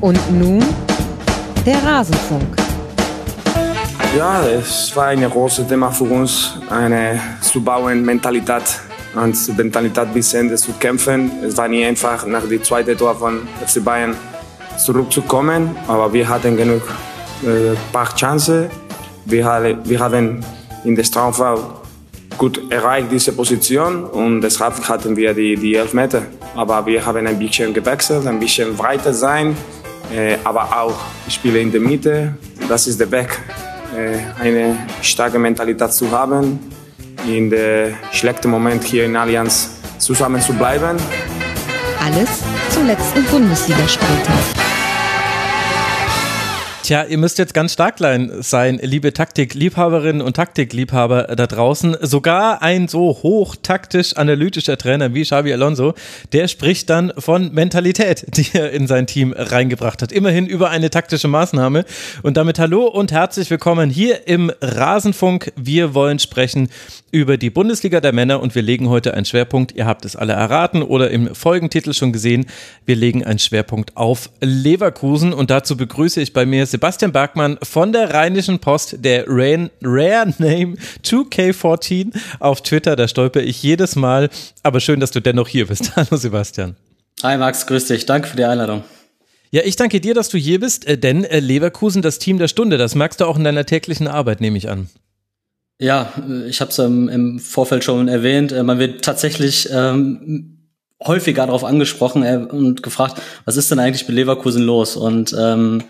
Und nun der Rasenfunk. Ja, es war ein großes Thema für uns, eine zu bauen Mentalität, und Mentalität bis Ende zu kämpfen. Es war nicht einfach, nach dem zweiten Tor von FC Bayern zurückzukommen, aber wir hatten genug äh, paar Chancen. Wir, wir haben in der Strafraum gut erreicht diese Position und deshalb hatten wir die, die elf Meter. Aber wir haben ein bisschen gewechselt, ein bisschen breiter sein, aber auch Spiele in der Mitte. Das ist der Weg, äh, eine starke Mentalität zu haben, in der schlechten Moment hier in Allianz zusammen zu bleiben. Alles zum letzten Bundesligaspieltag. Tja, ihr müsst jetzt ganz stark sein, liebe Taktikliebhaberinnen und Taktikliebhaber da draußen. Sogar ein so hochtaktisch analytischer Trainer wie Xavi Alonso, der spricht dann von Mentalität, die er in sein Team reingebracht hat. Immerhin über eine taktische Maßnahme. Und damit hallo und herzlich willkommen hier im Rasenfunk. Wir wollen sprechen über die Bundesliga der Männer und wir legen heute einen Schwerpunkt, ihr habt es alle erraten oder im Folgentitel schon gesehen, wir legen einen Schwerpunkt auf Leverkusen und dazu begrüße ich bei mir Sebastian Bergmann von der Rheinischen Post, der Rare, Rare Name 2K14 auf Twitter. Da stolper ich jedes Mal. Aber schön, dass du dennoch hier bist. Hallo Sebastian. Hi Max, grüß dich. Danke für die Einladung. Ja, ich danke dir, dass du hier bist, äh, denn äh, Leverkusen, das Team der Stunde, das merkst du auch in deiner täglichen Arbeit, nehme ich an. Ja, ich habe es ähm, im Vorfeld schon erwähnt. Äh, man wird tatsächlich ähm, häufiger darauf angesprochen äh, und gefragt, was ist denn eigentlich mit Leverkusen los? Und ähm,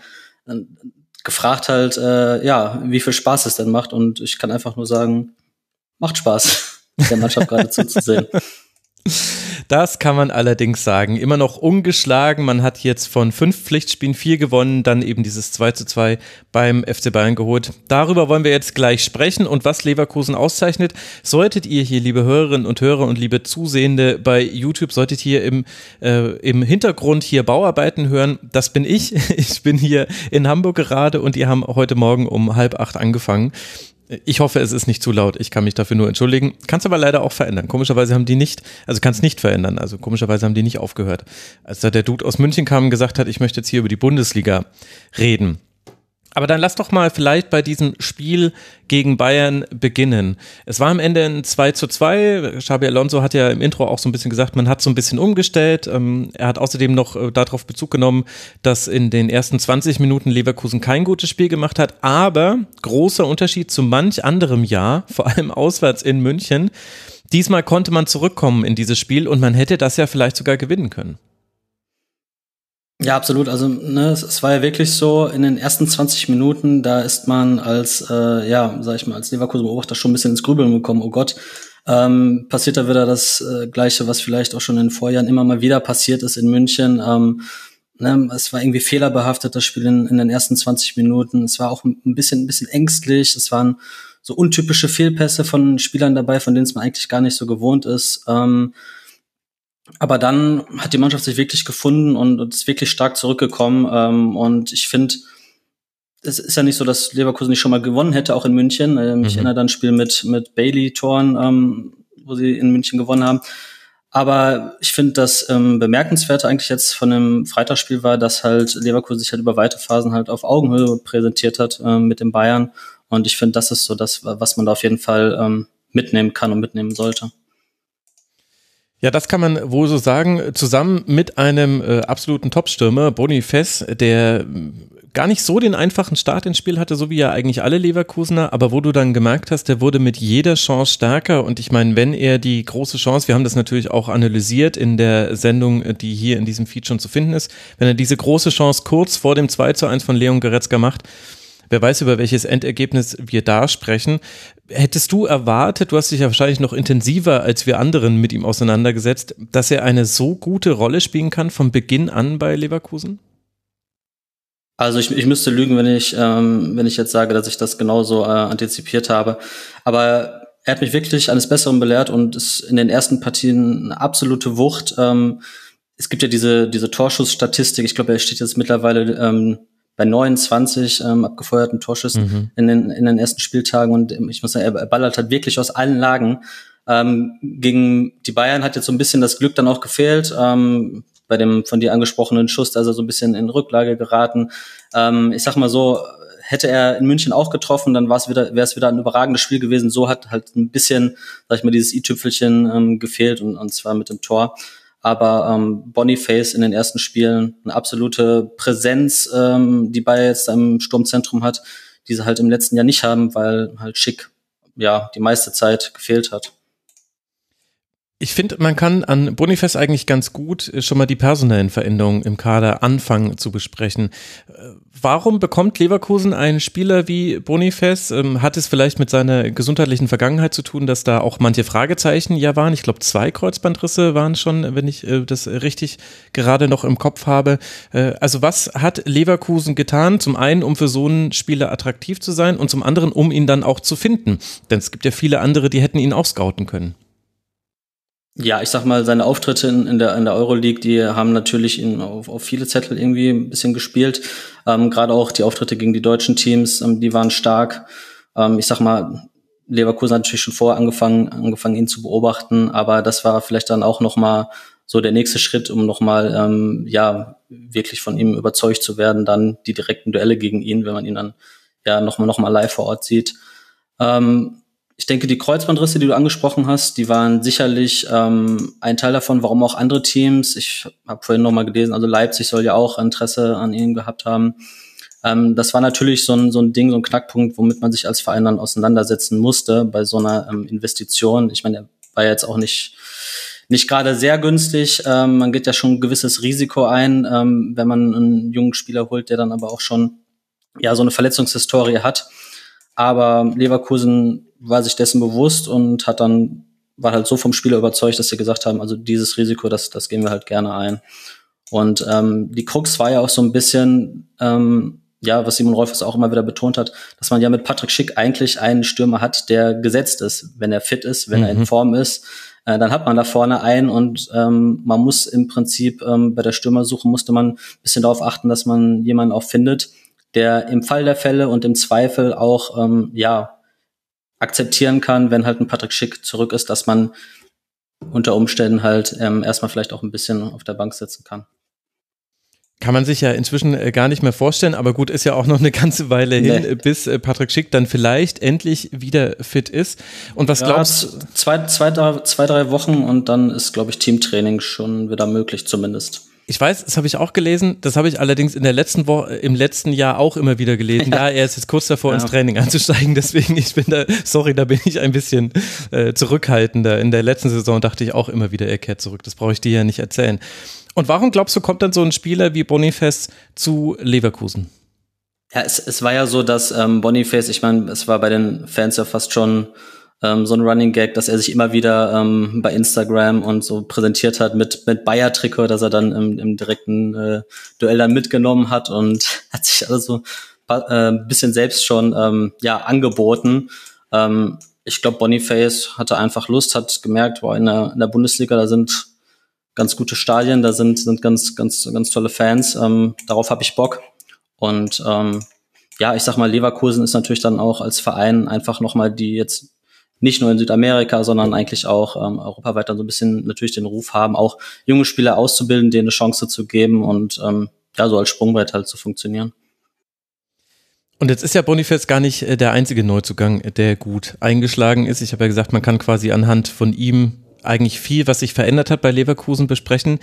gefragt halt, äh, ja, wie viel Spaß es denn macht. Und ich kann einfach nur sagen, macht Spaß, der Mannschaft gerade zuzusehen. Das kann man allerdings sagen. Immer noch ungeschlagen. Man hat jetzt von fünf Pflichtspielen vier gewonnen, dann eben dieses 2 zu 2 beim FC Bayern geholt. Darüber wollen wir jetzt gleich sprechen und was Leverkusen auszeichnet. Solltet ihr hier, liebe Hörerinnen und Hörer und liebe Zusehende bei YouTube, solltet ihr im, äh, im Hintergrund hier Bauarbeiten hören, das bin ich. Ich bin hier in Hamburg gerade und die haben heute Morgen um halb acht angefangen. Ich hoffe, es ist nicht zu laut. Ich kann mich dafür nur entschuldigen. Kannst aber leider auch verändern. Komischerweise haben die nicht, also kannst nicht verändern. Also komischerweise haben die nicht aufgehört. Als da der Dude aus München kam und gesagt hat, ich möchte jetzt hier über die Bundesliga reden. Aber dann lass doch mal vielleicht bei diesem Spiel gegen Bayern beginnen. Es war am Ende ein 2 zu 2. Xabi Alonso hat ja im Intro auch so ein bisschen gesagt, man hat so ein bisschen umgestellt. Ähm, er hat außerdem noch äh, darauf Bezug genommen, dass in den ersten 20 Minuten Leverkusen kein gutes Spiel gemacht hat. Aber großer Unterschied zu manch anderem Jahr, vor allem auswärts in München. Diesmal konnte man zurückkommen in dieses Spiel und man hätte das ja vielleicht sogar gewinnen können. Ja, absolut. Also ne, es, es, war ja wirklich so, in den ersten 20 Minuten, da ist man als, äh, ja, sag ich mal, als Leverkusen-Beobachter schon ein bisschen ins Grübeln gekommen. Oh Gott, ähm, passiert da wieder das äh, Gleiche, was vielleicht auch schon in den Vorjahren immer mal wieder passiert ist in München. Ähm, ne, es war irgendwie fehlerbehaftet, das Spiel in, in den ersten 20 Minuten. Es war auch ein bisschen, ein bisschen ängstlich. Es waren so untypische Fehlpässe von Spielern dabei, von denen es man eigentlich gar nicht so gewohnt ist. Ähm, aber dann hat die Mannschaft sich wirklich gefunden und, und ist wirklich stark zurückgekommen. Ähm, und ich finde, es ist ja nicht so, dass Leverkusen nicht schon mal gewonnen hätte, auch in München. Ähm, mhm. Ich erinnere dann ein Spiel mit, mit Bailey-Toren, ähm, wo sie in München gewonnen haben. Aber ich finde, das ähm, Bemerkenswerte eigentlich jetzt von dem Freitagsspiel war, dass halt Leverkusen sich halt über weite Phasen halt auf Augenhöhe präsentiert hat ähm, mit den Bayern. Und ich finde, das ist so das, was man da auf jeden Fall ähm, mitnehmen kann und mitnehmen sollte. Ja, das kann man wohl so sagen. Zusammen mit einem äh, absoluten Topstürmer, Boniface, der äh, gar nicht so den einfachen Start ins Spiel hatte, so wie ja eigentlich alle Leverkusener, aber wo du dann gemerkt hast, der wurde mit jeder Chance stärker. Und ich meine, wenn er die große Chance, wir haben das natürlich auch analysiert in der Sendung, die hier in diesem Feed schon zu finden ist, wenn er diese große Chance kurz vor dem 2 zu 1 von Leon Goretzka macht, Wer weiß, über welches Endergebnis wir da sprechen. Hättest du erwartet, du hast dich ja wahrscheinlich noch intensiver als wir anderen mit ihm auseinandergesetzt, dass er eine so gute Rolle spielen kann von Beginn an bei Leverkusen? Also ich, ich müsste lügen, wenn ich, ähm, wenn ich jetzt sage, dass ich das genauso äh, antizipiert habe. Aber er hat mich wirklich eines Besseren belehrt und ist in den ersten Partien eine absolute Wucht. Ähm, es gibt ja diese, diese Torschussstatistik. Ich glaube, er steht jetzt mittlerweile ähm, bei 29 ähm, abgefeuerten Torschüssen mhm. in, den, in den ersten Spieltagen und ähm, ich muss sagen, er ballert halt wirklich aus allen Lagen. Ähm, gegen die Bayern hat jetzt so ein bisschen das Glück dann auch gefehlt. Ähm, bei dem von dir angesprochenen Schuss, er so ein bisschen in Rücklage geraten. Ähm, ich sag mal so, hätte er in München auch getroffen, dann war es wieder, wäre es wieder ein überragendes Spiel gewesen. So hat halt ein bisschen, sag ich mal, dieses i-Tüpfelchen ähm, gefehlt und, und zwar mit dem Tor. Aber ähm, Boniface in den ersten Spielen eine absolute Präsenz, ähm, die Bayer jetzt im Sturmzentrum hat, die sie halt im letzten Jahr nicht haben, weil halt Schick ja die meiste Zeit gefehlt hat. Ich finde, man kann an Boniface eigentlich ganz gut äh, schon mal die personellen Veränderungen im Kader anfangen zu besprechen. Äh, warum bekommt Leverkusen einen Spieler wie Boniface? Ähm, hat es vielleicht mit seiner gesundheitlichen Vergangenheit zu tun, dass da auch manche Fragezeichen ja waren? Ich glaube, zwei Kreuzbandrisse waren schon, wenn ich äh, das richtig gerade noch im Kopf habe. Also was hat Leverkusen getan? Zum einen, um für so einen Spieler attraktiv zu sein und zum anderen, um ihn dann auch zu finden. Denn es gibt ja viele andere, die hätten ihn auch scouten können. Ja, ich sag mal, seine Auftritte in, in der, in der Euroleague, die haben natürlich ihn auf, auf viele Zettel irgendwie ein bisschen gespielt. Ähm, Gerade auch die Auftritte gegen die deutschen Teams, ähm, die waren stark. Ähm, ich sag mal, Leverkusen hat natürlich schon vorher angefangen, angefangen, ihn zu beobachten, aber das war vielleicht dann auch nochmal so der nächste Schritt, um nochmal, ähm, ja, wirklich von ihm überzeugt zu werden, dann die direkten Duelle gegen ihn, wenn man ihn dann ja nochmal noch mal live vor Ort sieht. Ähm, ich denke, die Kreuzbandrisse, die du angesprochen hast, die waren sicherlich ähm, ein Teil davon, warum auch andere Teams, ich habe vorhin nochmal gelesen, also Leipzig soll ja auch Interesse an ihm gehabt haben. Ähm, das war natürlich so ein, so ein Ding, so ein Knackpunkt, womit man sich als Verein dann auseinandersetzen musste bei so einer ähm, Investition. Ich meine, er war jetzt auch nicht nicht gerade sehr günstig. Ähm, man geht ja schon ein gewisses Risiko ein, ähm, wenn man einen jungen Spieler holt, der dann aber auch schon ja so eine Verletzungshistorie hat. Aber Leverkusen war sich dessen bewusst und hat dann, war halt so vom Spieler überzeugt, dass sie gesagt haben, also dieses Risiko, das, das gehen wir halt gerne ein. Und ähm, die Krux war ja auch so ein bisschen, ähm, ja, was Simon Rolfes auch immer wieder betont hat, dass man ja mit Patrick Schick eigentlich einen Stürmer hat, der gesetzt ist, wenn er fit ist, wenn mhm. er in mhm. Form ist. Äh, dann hat man da vorne einen und ähm, man muss im Prinzip ähm, bei der Stürmersuche musste man ein bisschen darauf achten, dass man jemanden auch findet, der im Fall der Fälle und im Zweifel auch ähm, ja akzeptieren kann, wenn halt ein Patrick Schick zurück ist, dass man unter Umständen halt ähm, erstmal vielleicht auch ein bisschen auf der Bank sitzen kann. Kann man sich ja inzwischen äh, gar nicht mehr vorstellen, aber gut, ist ja auch noch eine ganze Weile hin, nee. bis äh, Patrick Schick dann vielleicht endlich wieder fit ist. Und was ja, glaubst du? Zwei, zwei, zwei, drei Wochen und dann ist, glaube ich, Teamtraining schon wieder möglich zumindest. Ich weiß, das habe ich auch gelesen. Das habe ich allerdings in der letzten Woche, im letzten Jahr auch immer wieder gelesen. Ja, ja er ist jetzt kurz davor, ja. ins Training einzusteigen. Deswegen, ich bin da, sorry, da bin ich ein bisschen äh, zurückhaltender. In der letzten Saison dachte ich auch immer wieder, er kehrt zurück. Das brauche ich dir ja nicht erzählen. Und warum glaubst du, kommt dann so ein Spieler wie Boniface zu Leverkusen? Ja, es, es war ja so, dass ähm, Boniface, ich meine, es war bei den Fans ja fast schon ähm, so ein Running Gag, dass er sich immer wieder ähm, bei Instagram und so präsentiert hat mit, mit Bayer-Trikot, dass er dann im, im direkten äh, Duell dann mitgenommen hat und hat sich also äh, bisschen selbst schon ähm, ja angeboten. Ähm, ich glaube, Boniface hatte einfach Lust, hat gemerkt, wow, in der, in der Bundesliga, da sind ganz gute Stadien, da sind, sind ganz, ganz, ganz tolle Fans. Ähm, darauf habe ich Bock. Und ähm, ja, ich sag mal, Leverkusen ist natürlich dann auch als Verein einfach nochmal die jetzt nicht nur in Südamerika, sondern eigentlich auch ähm, europaweit dann so ein bisschen natürlich den Ruf haben, auch junge Spieler auszubilden, denen eine Chance zu geben und ähm, ja, so als Sprungbrett halt zu funktionieren. Und jetzt ist ja Boniface gar nicht äh, der einzige Neuzugang, der gut eingeschlagen ist. Ich habe ja gesagt, man kann quasi anhand von ihm eigentlich viel, was sich verändert hat bei Leverkusen besprechen.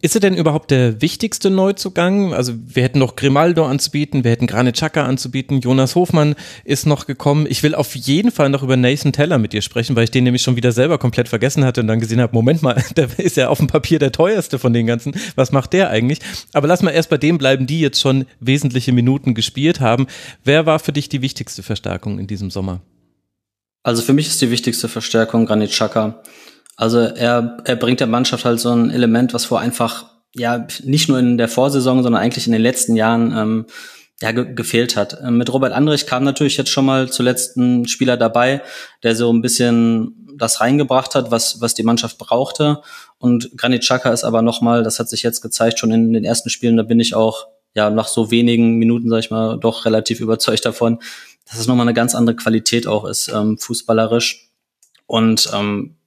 Ist er denn überhaupt der wichtigste Neuzugang? Also wir hätten noch Grimaldo anzubieten, wir hätten Granit Xhaka anzubieten, Jonas Hofmann ist noch gekommen. Ich will auf jeden Fall noch über Nathan Teller mit dir sprechen, weil ich den nämlich schon wieder selber komplett vergessen hatte und dann gesehen habe, Moment mal, der ist ja auf dem Papier der teuerste von den ganzen. Was macht der eigentlich? Aber lass mal erst bei dem bleiben, die jetzt schon wesentliche Minuten gespielt haben. Wer war für dich die wichtigste Verstärkung in diesem Sommer? Also für mich ist die wichtigste Verstärkung Granit Xhaka. Also er, er bringt der Mannschaft halt so ein Element, was vor einfach, ja, nicht nur in der Vorsaison, sondern eigentlich in den letzten Jahren ähm, ja, ge gefehlt hat. Ähm, mit Robert Andrich kam natürlich jetzt schon mal zuletzt ein Spieler dabei, der so ein bisschen das reingebracht hat, was, was die Mannschaft brauchte. Und Granit Xhaka ist aber nochmal, das hat sich jetzt gezeigt, schon in den ersten Spielen, da bin ich auch ja nach so wenigen Minuten, sag ich mal, doch relativ überzeugt davon, dass es nochmal eine ganz andere Qualität auch ist, ähm, fußballerisch. Und ähm,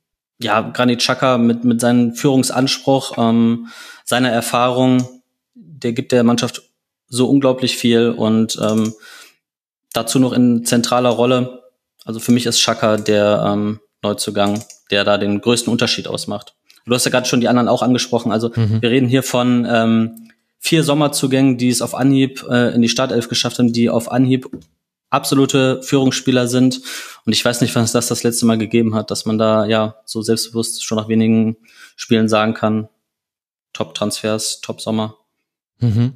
ja, Granit Xhaka mit, mit seinem Führungsanspruch, ähm, seiner Erfahrung, der gibt der Mannschaft so unglaublich viel und ähm, dazu noch in zentraler Rolle. Also für mich ist Xhaka der ähm, Neuzugang, der da den größten Unterschied ausmacht. Du hast ja gerade schon die anderen auch angesprochen. Also mhm. wir reden hier von ähm, vier Sommerzugängen, die es auf Anhieb äh, in die Startelf geschafft haben, die auf Anhieb absolute Führungsspieler sind. Und ich weiß nicht, wann es das das letzte Mal gegeben hat, dass man da ja so selbstbewusst schon nach wenigen Spielen sagen kann, Top-Transfers, Top-Sommer. Mhm.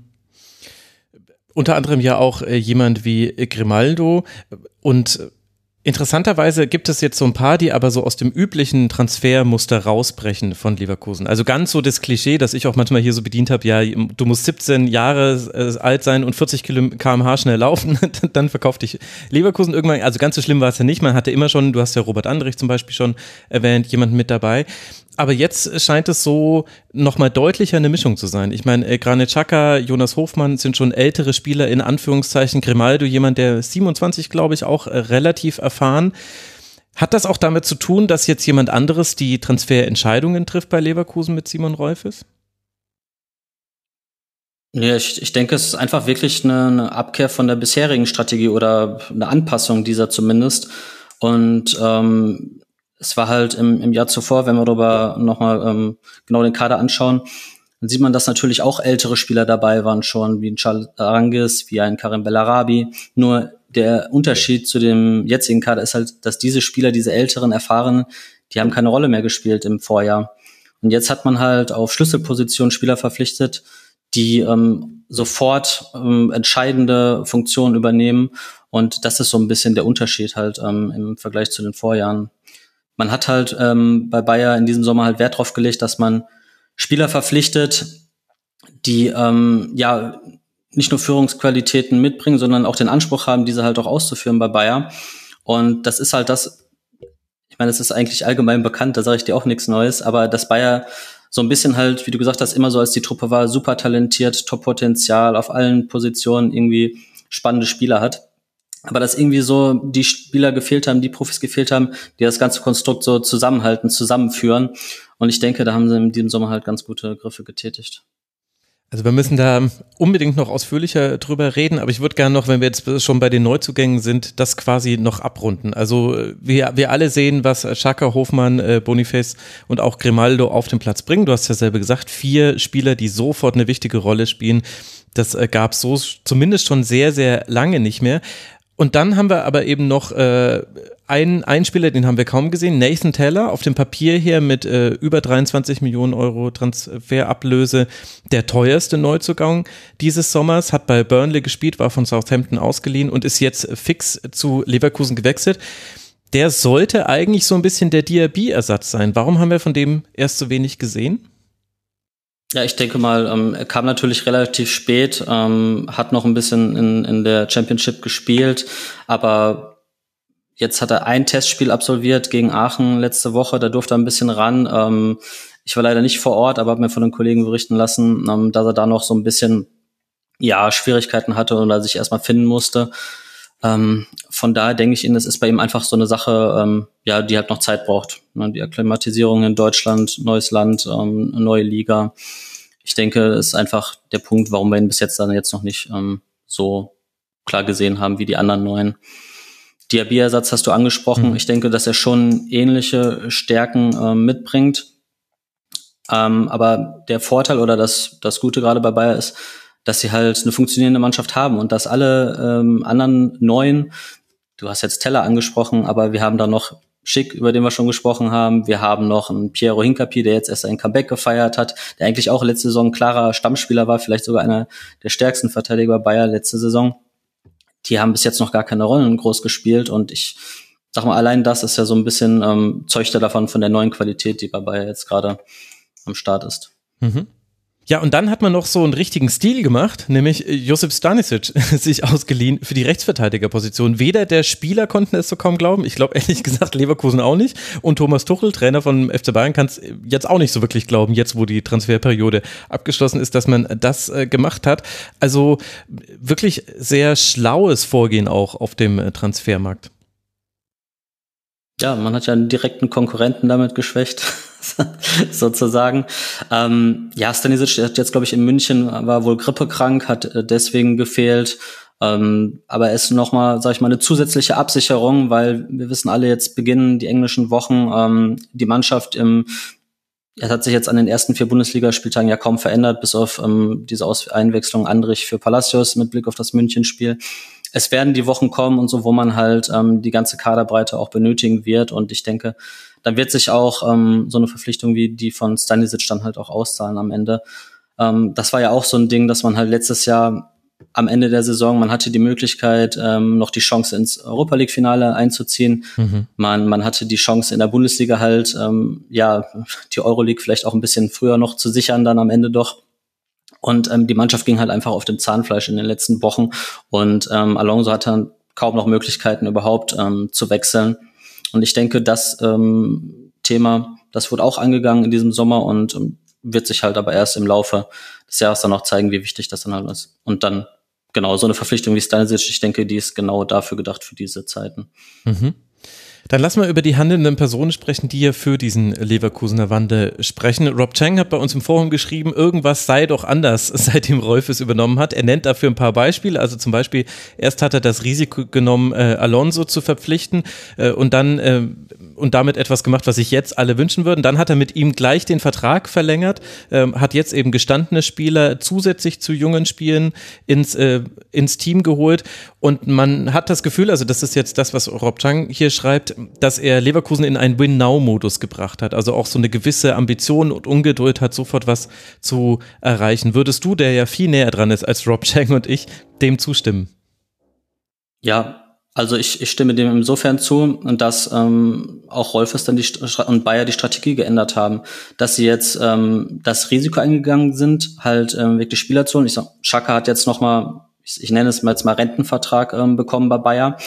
Unter anderem ja auch äh, jemand wie Grimaldo und Interessanterweise gibt es jetzt so ein paar, die aber so aus dem üblichen Transfermuster rausbrechen von Leverkusen. Also ganz so das Klischee, das ich auch manchmal hier so bedient habe, ja, du musst 17 Jahre äh, alt sein und 40 km/h schnell laufen, dann verkauft dich Leverkusen irgendwann. Also ganz so schlimm war es ja nicht. Man hatte immer schon, du hast ja Robert Andrich zum Beispiel schon erwähnt, jemanden mit dabei aber jetzt scheint es so nochmal deutlicher eine Mischung zu sein. Ich meine, äh, Granit Xhaka, Jonas Hofmann sind schon ältere Spieler in Anführungszeichen. Grimaldo, jemand, der 27, glaube ich, auch äh, relativ erfahren. Hat das auch damit zu tun, dass jetzt jemand anderes die Transferentscheidungen trifft bei Leverkusen mit Simon Rolfes? Ja, ich, ich denke, es ist einfach wirklich eine, eine Abkehr von der bisherigen Strategie oder eine Anpassung dieser zumindest. Und ähm, es war halt im, im Jahr zuvor, wenn wir darüber nochmal ähm, genau den Kader anschauen, dann sieht man, dass natürlich auch ältere Spieler dabei waren schon, wie ein Charles Arangis, wie ein Karim Bellarabi. Nur der Unterschied zu dem jetzigen Kader ist halt, dass diese Spieler, diese älteren, erfahrenen, die haben keine Rolle mehr gespielt im Vorjahr. Und jetzt hat man halt auf Schlüsselpositionen Spieler verpflichtet, die ähm, sofort ähm, entscheidende Funktionen übernehmen. Und das ist so ein bisschen der Unterschied halt ähm, im Vergleich zu den Vorjahren man hat halt ähm, bei Bayer in diesem Sommer halt Wert drauf gelegt, dass man Spieler verpflichtet, die ähm, ja nicht nur Führungsqualitäten mitbringen, sondern auch den Anspruch haben, diese halt auch auszuführen bei Bayer. Und das ist halt das, ich meine, das ist eigentlich allgemein bekannt, da sage ich dir auch nichts Neues, aber dass Bayer so ein bisschen halt, wie du gesagt hast, immer so als die Truppe war, super talentiert, Top-Potenzial, auf allen Positionen irgendwie spannende Spieler hat aber dass irgendwie so die Spieler gefehlt haben, die Profis gefehlt haben, die das ganze Konstrukt so zusammenhalten, zusammenführen. Und ich denke, da haben sie in diesem Sommer halt ganz gute Griffe getätigt. Also wir müssen da unbedingt noch ausführlicher drüber reden, aber ich würde gerne noch, wenn wir jetzt schon bei den Neuzugängen sind, das quasi noch abrunden. Also wir, wir alle sehen, was Schaka, Hofmann, äh, Boniface und auch Grimaldo auf den Platz bringen. Du hast ja selber gesagt, vier Spieler, die sofort eine wichtige Rolle spielen. Das äh, gab so zumindest schon sehr, sehr lange nicht mehr. Und dann haben wir aber eben noch äh, einen, einen Spieler, den haben wir kaum gesehen, Nathan Taylor, auf dem Papier hier mit äh, über 23 Millionen Euro Transferablöse, der teuerste Neuzugang dieses Sommers, hat bei Burnley gespielt, war von Southampton ausgeliehen und ist jetzt fix zu Leverkusen gewechselt. Der sollte eigentlich so ein bisschen der Diaby-Ersatz sein. Warum haben wir von dem erst so wenig gesehen? Ja, ich denke mal, ähm, er kam natürlich relativ spät, ähm, hat noch ein bisschen in, in der Championship gespielt, aber jetzt hat er ein Testspiel absolviert gegen Aachen letzte Woche, da durfte er ein bisschen ran. Ähm, ich war leider nicht vor Ort, aber habe mir von den Kollegen berichten lassen, ähm, dass er da noch so ein bisschen ja Schwierigkeiten hatte oder sich erstmal finden musste. Ähm, von daher denke ich Ihnen, es ist bei ihm einfach so eine Sache, ähm, ja, die halt noch Zeit braucht. Ne? Die Akklimatisierung in Deutschland, neues Land, ähm, neue Liga. Ich denke, ist einfach der Punkt, warum wir ihn bis jetzt dann jetzt noch nicht ähm, so klar gesehen haben wie die anderen neuen. Diaby-Ersatz hast du angesprochen. Mhm. Ich denke, dass er schon ähnliche Stärken ähm, mitbringt. Ähm, aber der Vorteil oder das, das Gute gerade bei Bayer ist, dass sie halt eine funktionierende Mannschaft haben und dass alle ähm, anderen neuen, du hast jetzt Teller angesprochen, aber wir haben da noch Schick, über den wir schon gesprochen haben. Wir haben noch einen Piero Hincapi, der jetzt erst ein Comeback gefeiert hat, der eigentlich auch letzte Saison klarer Stammspieler war, vielleicht sogar einer der stärksten Verteidiger Bayer letzte Saison. Die haben bis jetzt noch gar keine Rollen groß gespielt und ich sag mal, allein das ist ja so ein bisschen ähm, Zeuchte davon von der neuen Qualität, die bei Bayer jetzt gerade am Start ist. Mhm. Ja, und dann hat man noch so einen richtigen Stil gemacht, nämlich äh, Josip Stanisic sich ausgeliehen für die Rechtsverteidigerposition. Weder der Spieler konnten es so kaum glauben, ich glaube ehrlich gesagt Leverkusen auch nicht und Thomas Tuchel, Trainer von FC Bayern, kann es jetzt auch nicht so wirklich glauben, jetzt wo die Transferperiode abgeschlossen ist, dass man das äh, gemacht hat. Also wirklich sehr schlaues Vorgehen auch auf dem äh, Transfermarkt. Ja, man hat ja einen direkten Konkurrenten damit geschwächt, sozusagen. Ähm, ja, Stanisic hat jetzt, glaube ich, in München, war wohl grippekrank, hat äh, deswegen gefehlt. Ähm, aber es ist nochmal, sag ich mal, eine zusätzliche Absicherung, weil wir wissen alle, jetzt beginnen die englischen Wochen. Ähm, die Mannschaft im es hat sich jetzt an den ersten vier Bundesligaspieltagen ja kaum verändert, bis auf ähm, diese Aus Einwechslung Andrich für Palacios mit Blick auf das Münchenspiel. Es werden die Wochen kommen und so, wo man halt ähm, die ganze Kaderbreite auch benötigen wird. Und ich denke, dann wird sich auch ähm, so eine Verpflichtung wie die von Stanisic dann halt auch auszahlen am Ende. Ähm, das war ja auch so ein Ding, dass man halt letztes Jahr am Ende der Saison, man hatte die Möglichkeit, ähm, noch die Chance ins Europa League-Finale einzuziehen. Mhm. Man, man hatte die Chance in der Bundesliga halt, ähm, ja, die Euroleague vielleicht auch ein bisschen früher noch zu sichern, dann am Ende doch. Und ähm, die Mannschaft ging halt einfach auf dem Zahnfleisch in den letzten Wochen. Und ähm, Alonso hatte kaum noch Möglichkeiten überhaupt ähm, zu wechseln. Und ich denke, das ähm, Thema, das wurde auch angegangen in diesem Sommer und ähm, wird sich halt aber erst im Laufe des Jahres dann auch zeigen, wie wichtig das dann halt ist. Und dann genau so eine Verpflichtung wie Stanisic, ich denke, die ist genau dafür gedacht für diese Zeiten. Mhm. Dann lass mal über die handelnden Personen sprechen, die ja für diesen Leverkusener Wandel sprechen. Rob Chang hat bei uns im Forum geschrieben, irgendwas sei doch anders, seitdem Rolf es übernommen hat. Er nennt dafür ein paar Beispiele. Also zum Beispiel, erst hat er das Risiko genommen, äh, Alonso zu verpflichten äh, und dann äh, und damit etwas gemacht, was sich jetzt alle wünschen würden. Dann hat er mit ihm gleich den Vertrag verlängert, ähm, hat jetzt eben gestandene Spieler zusätzlich zu jungen Spielen ins, äh, ins Team geholt. Und man hat das Gefühl, also das ist jetzt das, was Rob Chang hier schreibt, dass er Leverkusen in einen Win-Now-Modus gebracht hat. Also auch so eine gewisse Ambition und Ungeduld hat, sofort was zu erreichen. Würdest du, der ja viel näher dran ist als Rob Chang und ich, dem zustimmen? Ja, also ich, ich stimme dem insofern zu, dass ähm, auch Rolfes dann die und Bayer die Strategie geändert haben, dass sie jetzt ähm, das Risiko eingegangen sind, halt ähm, wirklich Spieler zu holen. Ich sag, Schaka hat jetzt noch mal, ich, ich nenne es mal jetzt mal Rentenvertrag ähm, bekommen bei Bayer.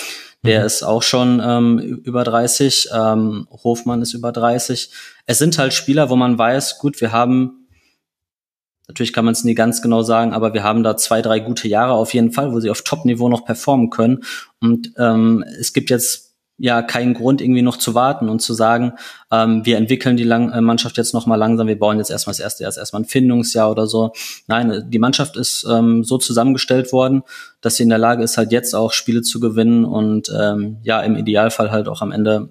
Der mhm. ist auch schon ähm, über 30. Ähm, Hofmann ist über 30. Es sind halt Spieler, wo man weiß, gut, wir haben Natürlich kann man es nie ganz genau sagen, aber wir haben da zwei, drei gute Jahre auf jeden Fall, wo sie auf Top-Niveau noch performen können. Und ähm, es gibt jetzt ja keinen Grund, irgendwie noch zu warten und zu sagen, ähm, wir entwickeln die Lang äh, Mannschaft jetzt noch mal langsam, wir bauen jetzt erstmal das erste Jahr, erstmal ein Findungsjahr oder so. Nein, die Mannschaft ist ähm, so zusammengestellt worden, dass sie in der Lage ist, halt jetzt auch Spiele zu gewinnen und ähm, ja, im Idealfall halt auch am Ende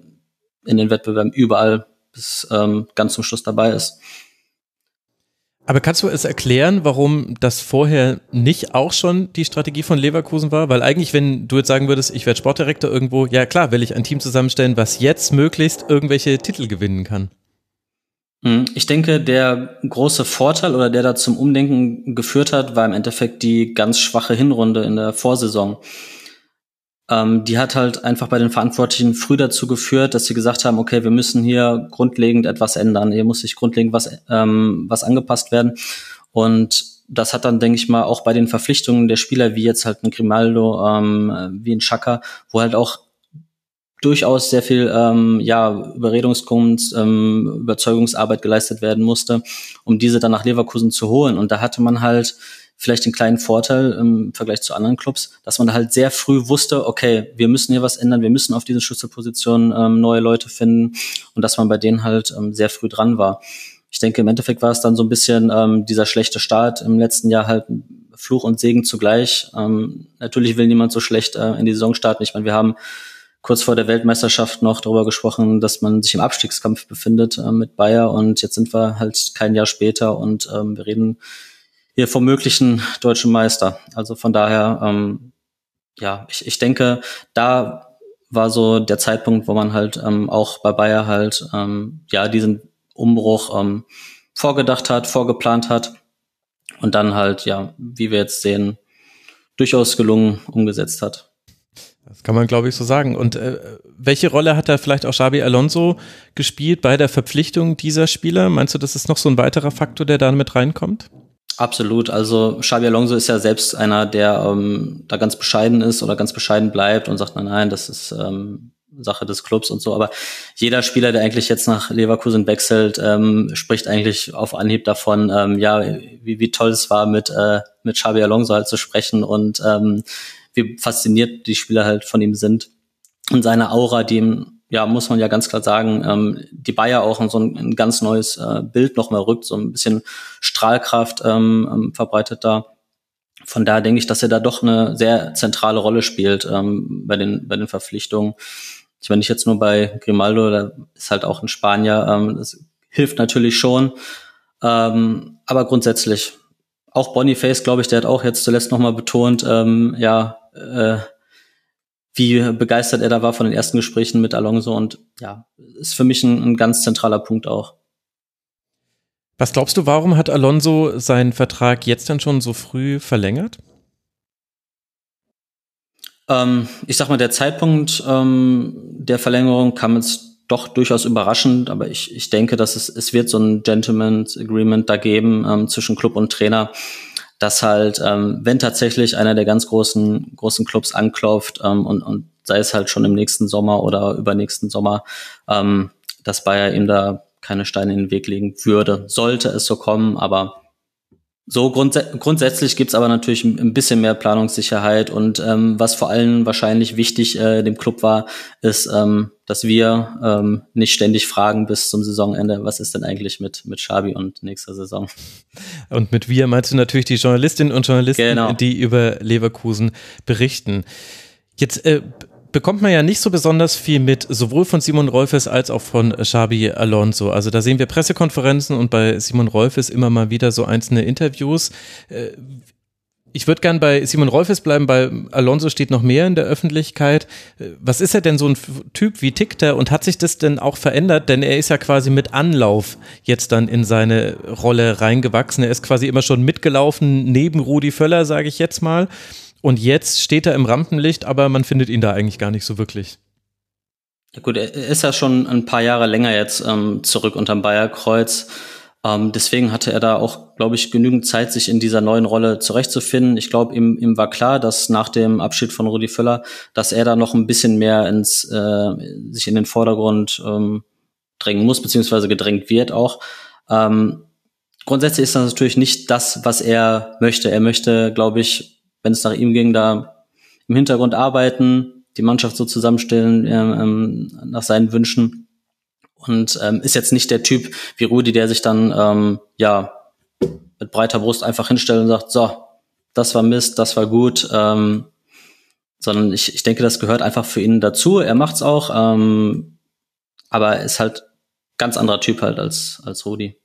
in den Wettbewerben überall bis ähm, ganz zum Schluss dabei ist. Aber kannst du es erklären, warum das vorher nicht auch schon die Strategie von Leverkusen war? Weil eigentlich, wenn du jetzt sagen würdest, ich werde Sportdirektor irgendwo, ja klar, will ich ein Team zusammenstellen, was jetzt möglichst irgendwelche Titel gewinnen kann. Hm, ich denke, der große Vorteil oder der da zum Umdenken geführt hat, war im Endeffekt die ganz schwache Hinrunde in der Vorsaison ähm, die hat halt einfach bei den Verantwortlichen früh dazu geführt, dass sie gesagt haben, okay, wir müssen hier grundlegend etwas ändern. Hier muss sich grundlegend was, ähm, was angepasst werden. Und das hat dann, denke ich mal, auch bei den Verpflichtungen der Spieler, wie jetzt halt ein Grimaldo, ähm, wie ein Chaka, wo halt auch durchaus sehr viel ähm, ja, Überredungskunst, ähm, Überzeugungsarbeit geleistet werden musste, um diese dann nach Leverkusen zu holen. Und da hatte man halt vielleicht den kleinen Vorteil im Vergleich zu anderen Clubs, dass man halt sehr früh wusste, okay, wir müssen hier was ändern, wir müssen auf diese Schlüsselposition ähm, neue Leute finden und dass man bei denen halt ähm, sehr früh dran war. Ich denke, im Endeffekt war es dann so ein bisschen ähm, dieser schlechte Start im letzten Jahr halt Fluch und Segen zugleich. Ähm, natürlich will niemand so schlecht äh, in die Saison starten. Ich meine, wir haben kurz vor der Weltmeisterschaft noch darüber gesprochen, dass man sich im Abstiegskampf befindet äh, mit Bayer und jetzt sind wir halt kein Jahr später und ähm, wir reden hier vom möglichen deutschen Meister. Also von daher, ähm, ja, ich, ich denke, da war so der Zeitpunkt, wo man halt ähm, auch bei Bayer halt ähm, ja diesen Umbruch ähm, vorgedacht hat, vorgeplant hat und dann halt ja, wie wir jetzt sehen, durchaus gelungen umgesetzt hat. Das kann man, glaube ich, so sagen. Und äh, welche Rolle hat da vielleicht auch Xabi Alonso gespielt bei der Verpflichtung dieser Spieler? Meinst du, das ist noch so ein weiterer Faktor, der da mit reinkommt? Absolut. Also Xabi Alonso ist ja selbst einer, der ähm, da ganz bescheiden ist oder ganz bescheiden bleibt und sagt, nein, nein, das ist ähm, Sache des Clubs und so. Aber jeder Spieler, der eigentlich jetzt nach Leverkusen wechselt, ähm, spricht eigentlich auf Anhieb davon, ähm, ja, wie, wie toll es war, mit, äh, mit Xabi Alonso halt zu sprechen und ähm, wie fasziniert die Spieler halt von ihm sind und seine Aura, die ihm ja, muss man ja ganz klar sagen, ähm, die Bayer auch in so ein, ein ganz neues äh, Bild nochmal rückt, so ein bisschen Strahlkraft ähm, ähm, verbreitet da. Von daher denke ich, dass er da doch eine sehr zentrale Rolle spielt ähm, bei, den, bei den Verpflichtungen. Ich meine, nicht jetzt nur bei Grimaldo, da ist halt auch ein Spanier, ähm, das hilft natürlich schon. Ähm, aber grundsätzlich, auch Boniface, glaube ich, der hat auch jetzt zuletzt nochmal betont, ähm, ja, äh, wie begeistert er da war von den ersten Gesprächen mit Alonso und ja, ist für mich ein, ein ganz zentraler Punkt auch. Was glaubst du, warum hat Alonso seinen Vertrag jetzt dann schon so früh verlängert? Ähm, ich sag mal, der Zeitpunkt ähm, der Verlängerung kam jetzt doch durchaus überraschend, aber ich, ich denke, dass es, es wird so ein Gentleman's Agreement da geben ähm, zwischen Club und Trainer, dass halt, ähm, wenn tatsächlich einer der ganz großen, großen Clubs anklopft ähm, und, und sei es halt schon im nächsten Sommer oder übernächsten Sommer, ähm, dass Bayer ihm da keine Steine in den Weg legen würde. Sollte es so kommen, aber so grunds grundsätzlich gibt's aber natürlich ein bisschen mehr Planungssicherheit und ähm, was vor allem wahrscheinlich wichtig äh, dem Club war, ist, ähm, dass wir ähm, nicht ständig fragen bis zum Saisonende, was ist denn eigentlich mit mit Schabi und nächster Saison. Und mit wir meinst du natürlich die Journalistinnen und Journalisten, genau. die über Leverkusen berichten. Jetzt äh, bekommt man ja nicht so besonders viel mit, sowohl von Simon Rolfes als auch von Xabi Alonso. Also da sehen wir Pressekonferenzen und bei Simon Rolfes immer mal wieder so einzelne Interviews. Äh, ich würde gern bei Simon Rolfes bleiben, bei Alonso steht noch mehr in der Öffentlichkeit. Äh, was ist er denn so ein Typ? Wie tickt er? Und hat sich das denn auch verändert? Denn er ist ja quasi mit Anlauf jetzt dann in seine Rolle reingewachsen. Er ist quasi immer schon mitgelaufen, neben Rudi Völler, sage ich jetzt mal. Und jetzt steht er im Rampenlicht, aber man findet ihn da eigentlich gar nicht so wirklich. Ja gut, er ist ja schon ein paar Jahre länger jetzt ähm, zurück unterm Bayerkreuz. Ähm, deswegen hatte er da auch, glaube ich, genügend Zeit, sich in dieser neuen Rolle zurechtzufinden. Ich glaube, ihm, ihm war klar, dass nach dem Abschied von Rudi Völler, dass er da noch ein bisschen mehr ins, äh, sich in den Vordergrund ähm, drängen muss, beziehungsweise gedrängt wird auch. Ähm, grundsätzlich ist das natürlich nicht das, was er möchte. Er möchte, glaube ich, wenn es nach ihm ging, da im Hintergrund arbeiten, die Mannschaft so zusammenstellen ähm, ähm, nach seinen Wünschen. Und ähm, ist jetzt nicht der Typ wie Rudi, der sich dann ähm, ja mit breiter Brust einfach hinstellt und sagt, so, das war Mist, das war gut. Ähm, sondern ich, ich denke, das gehört einfach für ihn dazu. Er macht's auch, ähm, aber er ist halt ganz anderer Typ halt als, als Rudi.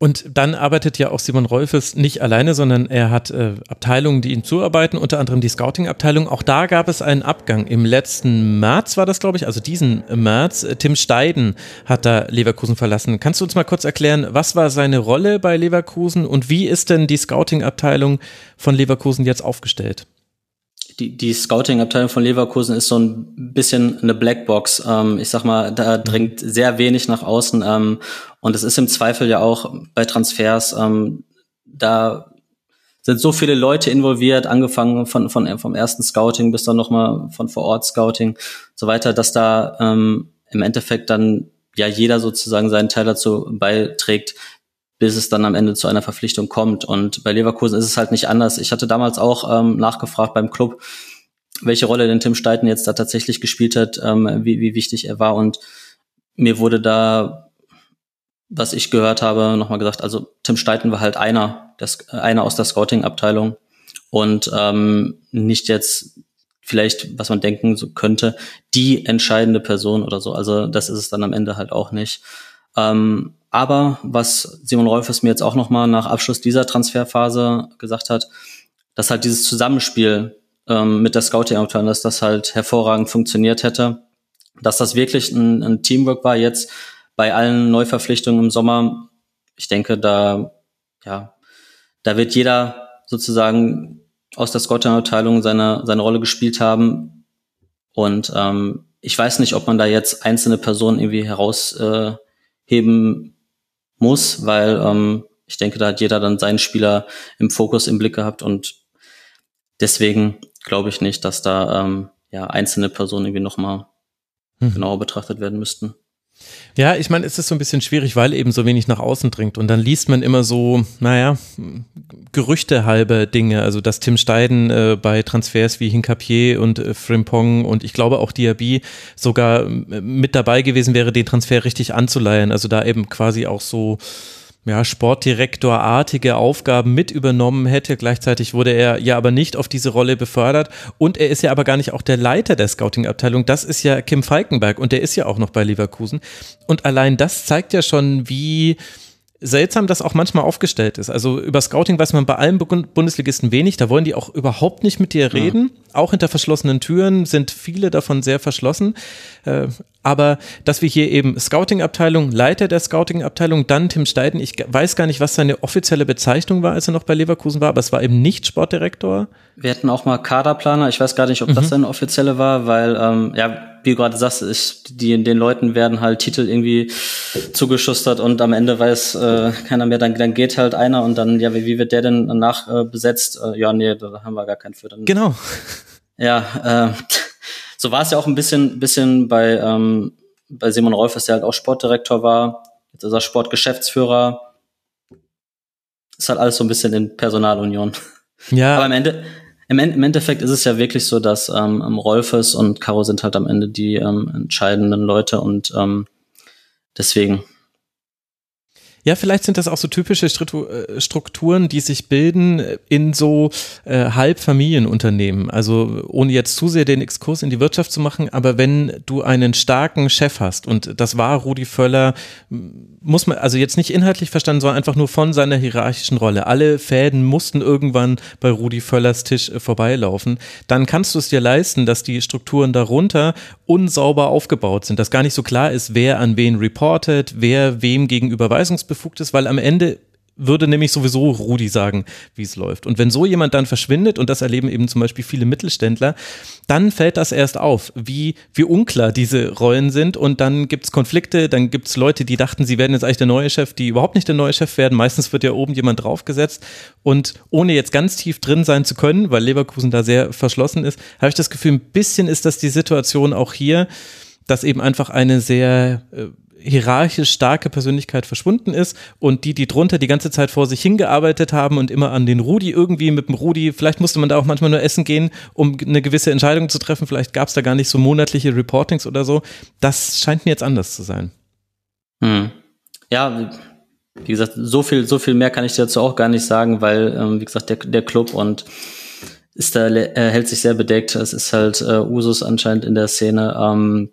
Und dann arbeitet ja auch Simon Rolfes nicht alleine, sondern er hat äh, Abteilungen, die ihm zuarbeiten, unter anderem die Scouting-Abteilung. Auch da gab es einen Abgang. Im letzten März war das, glaube ich, also diesen März. Tim Steiden hat da Leverkusen verlassen. Kannst du uns mal kurz erklären, was war seine Rolle bei Leverkusen und wie ist denn die Scouting-Abteilung von Leverkusen jetzt aufgestellt? Die, die Scouting-Abteilung von Leverkusen ist so ein bisschen eine Blackbox. Ähm, ich sag mal, da dringt sehr wenig nach außen. Ähm, und es ist im Zweifel ja auch bei Transfers, ähm, da sind so viele Leute involviert, angefangen von, von vom ersten Scouting bis dann nochmal von vor Ort Scouting so weiter, dass da ähm, im Endeffekt dann ja jeder sozusagen seinen Teil dazu beiträgt, bis es dann am Ende zu einer Verpflichtung kommt. Und bei Leverkusen ist es halt nicht anders. Ich hatte damals auch ähm, nachgefragt beim Club, welche Rolle denn Tim Steiten jetzt da tatsächlich gespielt hat, ähm, wie, wie wichtig er war. Und mir wurde da, was ich gehört habe, nochmal gesagt, also Tim Steiten war halt einer, das, einer aus der Scouting-Abteilung und ähm, nicht jetzt vielleicht, was man denken könnte, die entscheidende Person oder so. Also das ist es dann am Ende halt auch nicht. Ähm, aber was Simon Rolfes mir jetzt auch nochmal nach Abschluss dieser Transferphase gesagt hat, dass halt dieses Zusammenspiel ähm, mit der Scouting-Abteilung, dass das halt hervorragend funktioniert hätte, dass das wirklich ein, ein Teamwork war jetzt bei allen Neuverpflichtungen im Sommer. Ich denke, da, ja, da wird jeder sozusagen aus der Scouting-Abteilung seine, seine Rolle gespielt haben. Und ähm, ich weiß nicht, ob man da jetzt einzelne Personen irgendwie herausheben äh, muss, weil ähm, ich denke, da hat jeder dann seinen Spieler im Fokus im Blick gehabt und deswegen glaube ich nicht, dass da ähm, ja einzelne Personen irgendwie nochmal mhm. genauer betrachtet werden müssten. Ja, ich meine, es ist so ein bisschen schwierig, weil eben so wenig nach außen dringt. Und dann liest man immer so, naja, Gerüchte halbe Dinge. Also, dass Tim Steiden äh, bei Transfers wie Hincapier und äh, Frimpong und ich glaube auch Diaby sogar äh, mit dabei gewesen wäre, den Transfer richtig anzuleihen. Also da eben quasi auch so ja, Sportdirektorartige Aufgaben mit übernommen hätte. Gleichzeitig wurde er ja aber nicht auf diese Rolle befördert und er ist ja aber gar nicht auch der Leiter der Scouting-Abteilung. Das ist ja Kim Falkenberg und der ist ja auch noch bei Leverkusen. Und allein das zeigt ja schon, wie seltsam das auch manchmal aufgestellt ist. Also über Scouting weiß man bei allen Bundesligisten wenig, da wollen die auch überhaupt nicht mit dir reden. Ja. Auch hinter verschlossenen Türen sind viele davon sehr verschlossen. Äh, aber dass wir hier eben Scouting-Abteilung, Leiter der Scouting-Abteilung, dann Tim Steiden, ich weiß gar nicht, was seine offizielle Bezeichnung war, als er noch bei Leverkusen war, aber es war eben nicht Sportdirektor. Wir hatten auch mal Kaderplaner, ich weiß gar nicht, ob mhm. das seine offizielle war, weil, ähm, ja, wie du gerade sagst, ich, die, den Leuten werden halt Titel irgendwie zugeschustert und am Ende weiß äh, keiner mehr, dann, dann geht halt einer und dann, ja, wie, wie wird der denn danach äh, besetzt? Äh, ja, nee, da haben wir gar keinen für. Dann, genau. Ja, äh, so war es ja auch ein bisschen, bisschen bei, ähm, bei Simon Rolfes, der halt auch Sportdirektor war. Jetzt ist er Sportgeschäftsführer. Ist halt alles so ein bisschen in Personalunion. Ja. Aber am Ende, im, im Endeffekt ist es ja wirklich so, dass ähm, Rolfes und Caro sind halt am Ende die ähm, entscheidenden Leute und ähm, deswegen ja, vielleicht sind das auch so typische äh, Strukturen, die sich bilden in so äh, Halbfamilienunternehmen. Also ohne jetzt zu sehr den Exkurs in die Wirtschaft zu machen, aber wenn du einen starken Chef hast und das war Rudi Völler, muss man also jetzt nicht inhaltlich verstanden, sondern einfach nur von seiner hierarchischen Rolle. Alle Fäden mussten irgendwann bei Rudi Völlers Tisch äh, vorbeilaufen. Dann kannst du es dir leisten, dass die Strukturen darunter unsauber aufgebaut sind, dass gar nicht so klar ist, wer an wen reportet, wer wem gegenüber weisungsbefugt ist, weil am Ende würde nämlich sowieso Rudi sagen, wie es läuft. Und wenn so jemand dann verschwindet, und das erleben eben zum Beispiel viele Mittelständler, dann fällt das erst auf, wie, wie unklar diese Rollen sind. Und dann gibt's Konflikte, dann gibt's Leute, die dachten, sie werden jetzt eigentlich der neue Chef, die überhaupt nicht der neue Chef werden. Meistens wird ja oben jemand draufgesetzt. Und ohne jetzt ganz tief drin sein zu können, weil Leverkusen da sehr verschlossen ist, habe ich das Gefühl, ein bisschen ist das die Situation auch hier, dass eben einfach eine sehr äh, hierarchisch starke Persönlichkeit verschwunden ist und die, die drunter die ganze Zeit vor sich hingearbeitet haben und immer an den Rudi irgendwie mit dem Rudi, vielleicht musste man da auch manchmal nur essen gehen, um eine gewisse Entscheidung zu treffen, vielleicht gab es da gar nicht so monatliche Reportings oder so. Das scheint mir jetzt anders zu sein. Hm. Ja, wie gesagt, so viel, so viel mehr kann ich dazu auch gar nicht sagen, weil, ähm, wie gesagt, der, der Club und ist da, äh, hält sich sehr bedeckt. Es ist halt äh, Usus anscheinend in der Szene. Ähm,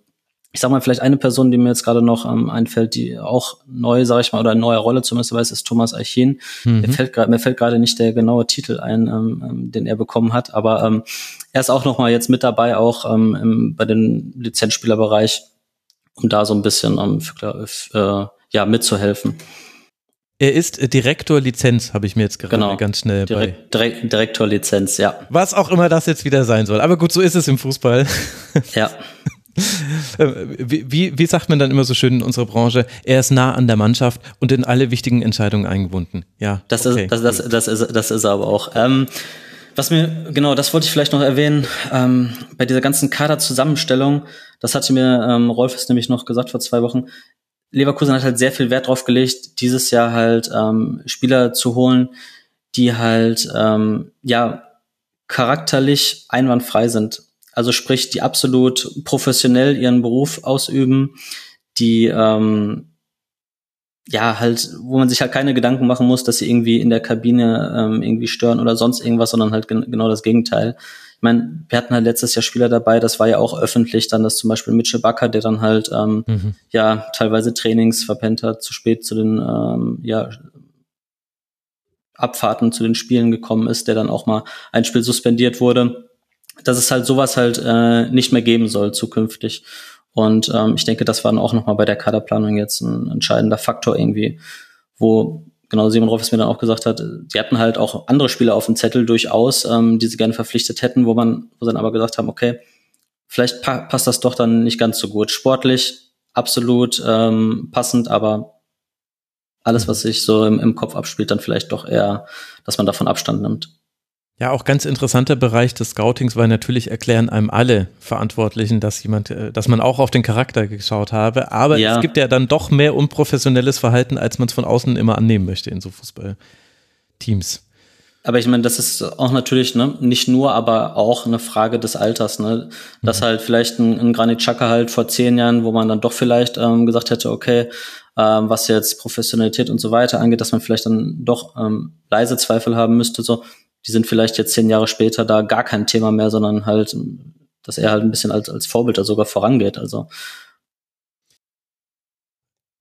ich sag mal, vielleicht eine Person, die mir jetzt gerade noch ähm, einfällt, die auch neu, sag ich mal, oder eine neue Rolle zumindest weiß, ist Thomas Eichin. Mhm. Mir fällt gerade, mir fällt gerade nicht der genaue Titel ein, ähm, ähm, den er bekommen hat, aber ähm, er ist auch noch mal jetzt mit dabei, auch ähm, im, bei dem Lizenzspielerbereich, um da so ein bisschen ähm, für, äh, ja mitzuhelfen. Er ist Direktor Lizenz, habe ich mir jetzt gerade genau. ganz schnell Direkt, bei. Direkt, Direktor Lizenz, ja. Was auch immer das jetzt wieder sein soll. Aber gut, so ist es im Fußball. Ja. Äh, wie, wie, wie sagt man dann immer so schön in unserer Branche, er ist nah an der Mannschaft und in alle wichtigen Entscheidungen eingebunden. Ja. Das, okay. ist, das, das, das, ist, das ist er aber auch. Ähm, was mir, genau, das wollte ich vielleicht noch erwähnen, ähm, bei dieser ganzen Kaderzusammenstellung, das hatte mir ähm, Rolf ist nämlich noch gesagt vor zwei Wochen, Leverkusen hat halt sehr viel Wert drauf gelegt, dieses Jahr halt ähm, Spieler zu holen, die halt ähm, ja charakterlich einwandfrei sind. Also sprich, die absolut professionell ihren Beruf ausüben, die ähm, ja halt, wo man sich halt keine Gedanken machen muss, dass sie irgendwie in der Kabine ähm, irgendwie stören oder sonst irgendwas, sondern halt gen genau das Gegenteil. Ich meine, wir hatten halt letztes Jahr Spieler dabei, das war ja auch öffentlich, dann das zum Beispiel Mitchell Bakker, der dann halt ähm, mhm. ja teilweise Trainings verpennt hat, zu spät zu den ähm, ja Abfahrten zu den Spielen gekommen ist, der dann auch mal ein Spiel suspendiert wurde dass es halt sowas halt äh, nicht mehr geben soll zukünftig. Und ähm, ich denke, das war dann auch nochmal bei der Kaderplanung jetzt ein entscheidender Faktor irgendwie, wo genau Simon Rolfes mir dann auch gesagt hat, sie hatten halt auch andere Spieler auf dem Zettel durchaus, ähm, die sie gerne verpflichtet hätten, wo man, wo sie dann aber gesagt haben, okay, vielleicht pa passt das doch dann nicht ganz so gut. Sportlich absolut ähm, passend, aber alles, was sich so im, im Kopf abspielt, dann vielleicht doch eher, dass man davon Abstand nimmt. Ja, auch ganz interessanter Bereich des Scoutings, weil natürlich erklären einem alle Verantwortlichen, dass jemand, äh, dass man auch auf den Charakter geschaut habe. Aber ja. es gibt ja dann doch mehr unprofessionelles Verhalten, als man es von außen immer annehmen möchte in so Fußballteams. Aber ich meine, das ist auch natürlich ne, nicht nur, aber auch eine Frage des Alters. Ne? Dass mhm. halt vielleicht ein, ein Granit Xhaka halt vor zehn Jahren, wo man dann doch vielleicht ähm, gesagt hätte, okay, ähm, was jetzt Professionalität und so weiter angeht, dass man vielleicht dann doch ähm, leise Zweifel haben müsste. So, die sind vielleicht jetzt zehn Jahre später da gar kein Thema mehr, sondern halt, dass er halt ein bisschen als, als Vorbild da sogar vorangeht. Also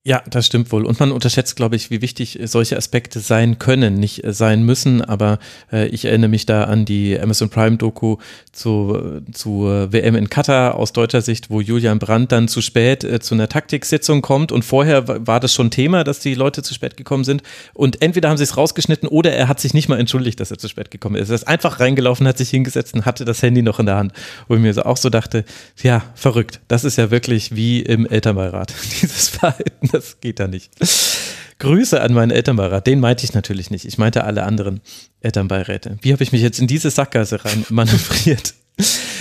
ja, das stimmt wohl. Und man unterschätzt, glaube ich, wie wichtig solche Aspekte sein können, nicht äh, sein müssen. Aber äh, ich erinnere mich da an die Amazon Prime Doku zu, zu WM in Katar aus deutscher Sicht, wo Julian Brandt dann zu spät äh, zu einer Taktiksitzung kommt. Und vorher war das schon Thema, dass die Leute zu spät gekommen sind. Und entweder haben sie es rausgeschnitten oder er hat sich nicht mal entschuldigt, dass er zu spät gekommen ist. Er ist einfach reingelaufen, hat sich hingesetzt und hatte das Handy noch in der Hand. Wo ich mir so auch so dachte, ja, verrückt. Das ist ja wirklich wie im Elternbeirat, dieses Verhalten das geht da nicht. Grüße an meinen Elternbeirat. Den meinte ich natürlich nicht. Ich meinte alle anderen Elternbeiräte. Wie habe ich mich jetzt in diese Sackgasse rein manövriert?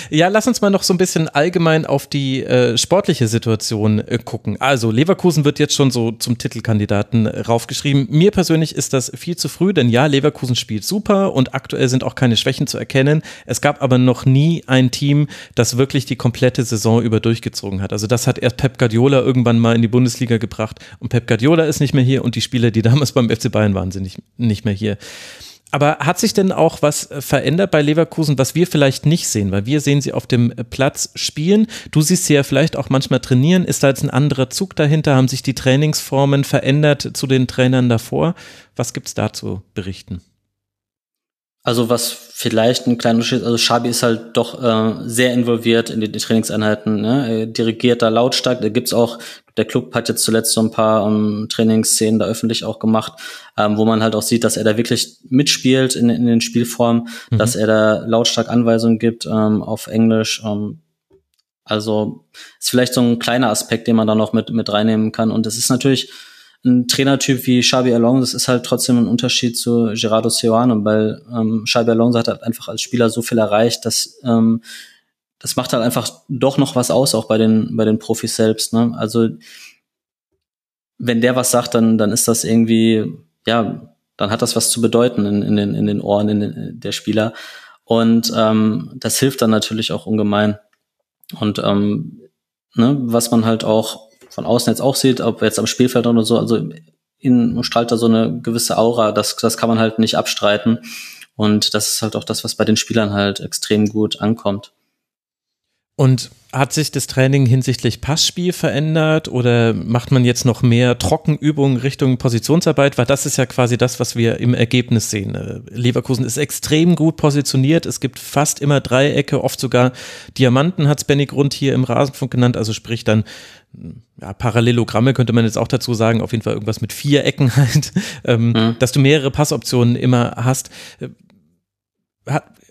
Ja, lass uns mal noch so ein bisschen allgemein auf die äh, sportliche Situation äh, gucken. Also, Leverkusen wird jetzt schon so zum Titelkandidaten raufgeschrieben. Mir persönlich ist das viel zu früh, denn ja, Leverkusen spielt super und aktuell sind auch keine Schwächen zu erkennen. Es gab aber noch nie ein Team, das wirklich die komplette Saison über durchgezogen hat. Also, das hat erst Pep Guardiola irgendwann mal in die Bundesliga gebracht und Pep Guardiola ist nicht mehr hier und die Spieler, die damals beim FC Bayern waren, sind nicht, nicht mehr hier. Aber hat sich denn auch was äh, verändert bei Leverkusen, was wir vielleicht nicht sehen? Weil wir sehen sie auf dem äh, Platz spielen. Du siehst sie ja vielleicht auch manchmal trainieren. Ist da jetzt ein anderer Zug dahinter? Haben sich die Trainingsformen verändert zu den Trainern davor? Was gibt's da zu berichten? Also was vielleicht ein kleiner Unterschied, also Schabi ist halt doch äh, sehr involviert in die, die Trainingseinheiten, ne? er dirigiert da lautstark, da gibt's auch, der Club hat jetzt zuletzt so ein paar ähm, Trainingsszenen da öffentlich auch gemacht, ähm, wo man halt auch sieht, dass er da wirklich mitspielt in, in den Spielformen, mhm. dass er da lautstark Anweisungen gibt ähm, auf Englisch, ähm, also ist vielleicht so ein kleiner Aspekt, den man da noch mit, mit reinnehmen kann und es ist natürlich ein Trainertyp wie Xabi Alonso, das ist halt trotzdem ein Unterschied zu Gerardo Seoane, weil ähm, Xabi Alonso hat halt einfach als Spieler so viel erreicht, dass ähm, das macht halt einfach doch noch was aus, auch bei den bei den Profis selbst. Ne? Also wenn der was sagt, dann dann ist das irgendwie ja, dann hat das was zu bedeuten in, in den in den Ohren in den, der Spieler und ähm, das hilft dann natürlich auch ungemein. Und ähm, ne, was man halt auch von außen jetzt auch sieht, ob jetzt am Spielfeld oder so, also innen strahlt da so eine gewisse Aura, das, das kann man halt nicht abstreiten. Und das ist halt auch das, was bei den Spielern halt extrem gut ankommt. Und hat sich das Training hinsichtlich Passspiel verändert oder macht man jetzt noch mehr Trockenübungen Richtung Positionsarbeit? Weil das ist ja quasi das, was wir im Ergebnis sehen. Äh, Leverkusen ist extrem gut positioniert. Es gibt fast immer Dreiecke, oft sogar Diamanten, hat Benny Grund hier im Rasenfunk genannt. Also sprich dann ja, Parallelogramme könnte man jetzt auch dazu sagen, auf jeden Fall irgendwas mit vier Ecken halt, ähm, mhm. dass du mehrere Passoptionen immer hast. Äh,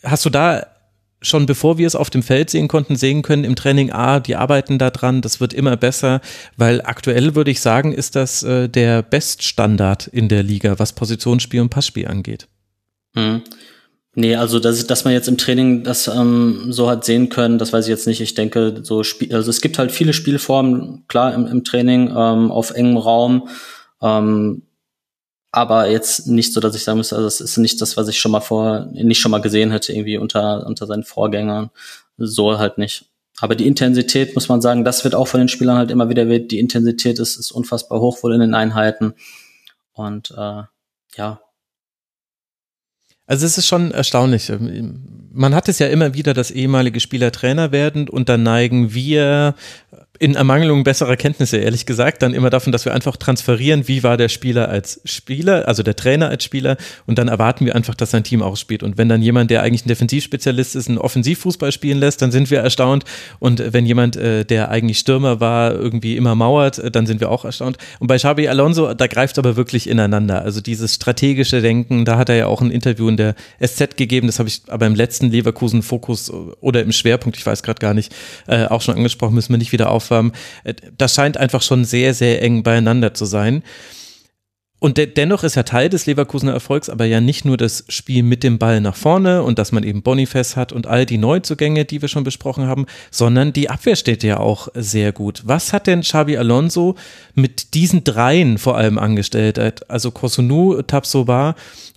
hast du da schon bevor wir es auf dem Feld sehen konnten, sehen können im Training, ah, die arbeiten da dran, das wird immer besser, weil aktuell würde ich sagen, ist das äh, der Beststandard in der Liga, was Positionsspiel und Passspiel angeht. Mhm. Nee, also dass, dass man jetzt im Training das ähm, so hat sehen können, das weiß ich jetzt nicht. Ich denke, so Spiel, also es gibt halt viele Spielformen, klar, im, im Training, ähm, auf engem Raum, ähm, aber jetzt nicht so, dass ich sagen müsste, also es ist nicht das, was ich schon mal vor, nicht schon mal gesehen hätte, irgendwie unter, unter seinen Vorgängern. So halt nicht. Aber die Intensität, muss man sagen, das wird auch von den Spielern halt immer wieder, die Intensität ist, ist unfassbar hoch wohl in den Einheiten. Und äh, ja, also es ist schon erstaunlich. Man hat es ja immer wieder, dass ehemalige Spieler Trainer werden und dann neigen wir in Ermangelung besserer Kenntnisse, ehrlich gesagt, dann immer davon, dass wir einfach transferieren, wie war der Spieler als Spieler, also der Trainer als Spieler, und dann erwarten wir einfach, dass sein Team ausspielt. Und wenn dann jemand, der eigentlich ein Defensivspezialist ist, einen Offensivfußball spielen lässt, dann sind wir erstaunt. Und wenn jemand, äh, der eigentlich Stürmer war, irgendwie immer mauert, äh, dann sind wir auch erstaunt. Und bei Xabi Alonso, da greift aber wirklich ineinander. Also dieses strategische Denken, da hat er ja auch ein Interview in der SZ gegeben, das habe ich aber im letzten Leverkusen-Fokus oder im Schwerpunkt, ich weiß gerade gar nicht, äh, auch schon angesprochen, müssen wir nicht wieder aufwärmen. Äh, das scheint einfach schon sehr, sehr eng beieinander zu sein. Und de dennoch ist ja Teil des Leverkusener Erfolgs aber ja nicht nur das Spiel mit dem Ball nach vorne und dass man eben Boniface hat und all die Neuzugänge, die wir schon besprochen haben, sondern die Abwehr steht ja auch sehr gut. Was hat denn Xabi Alonso mit diesen dreien vor allem angestellt? Also Kosunu, Tabsoba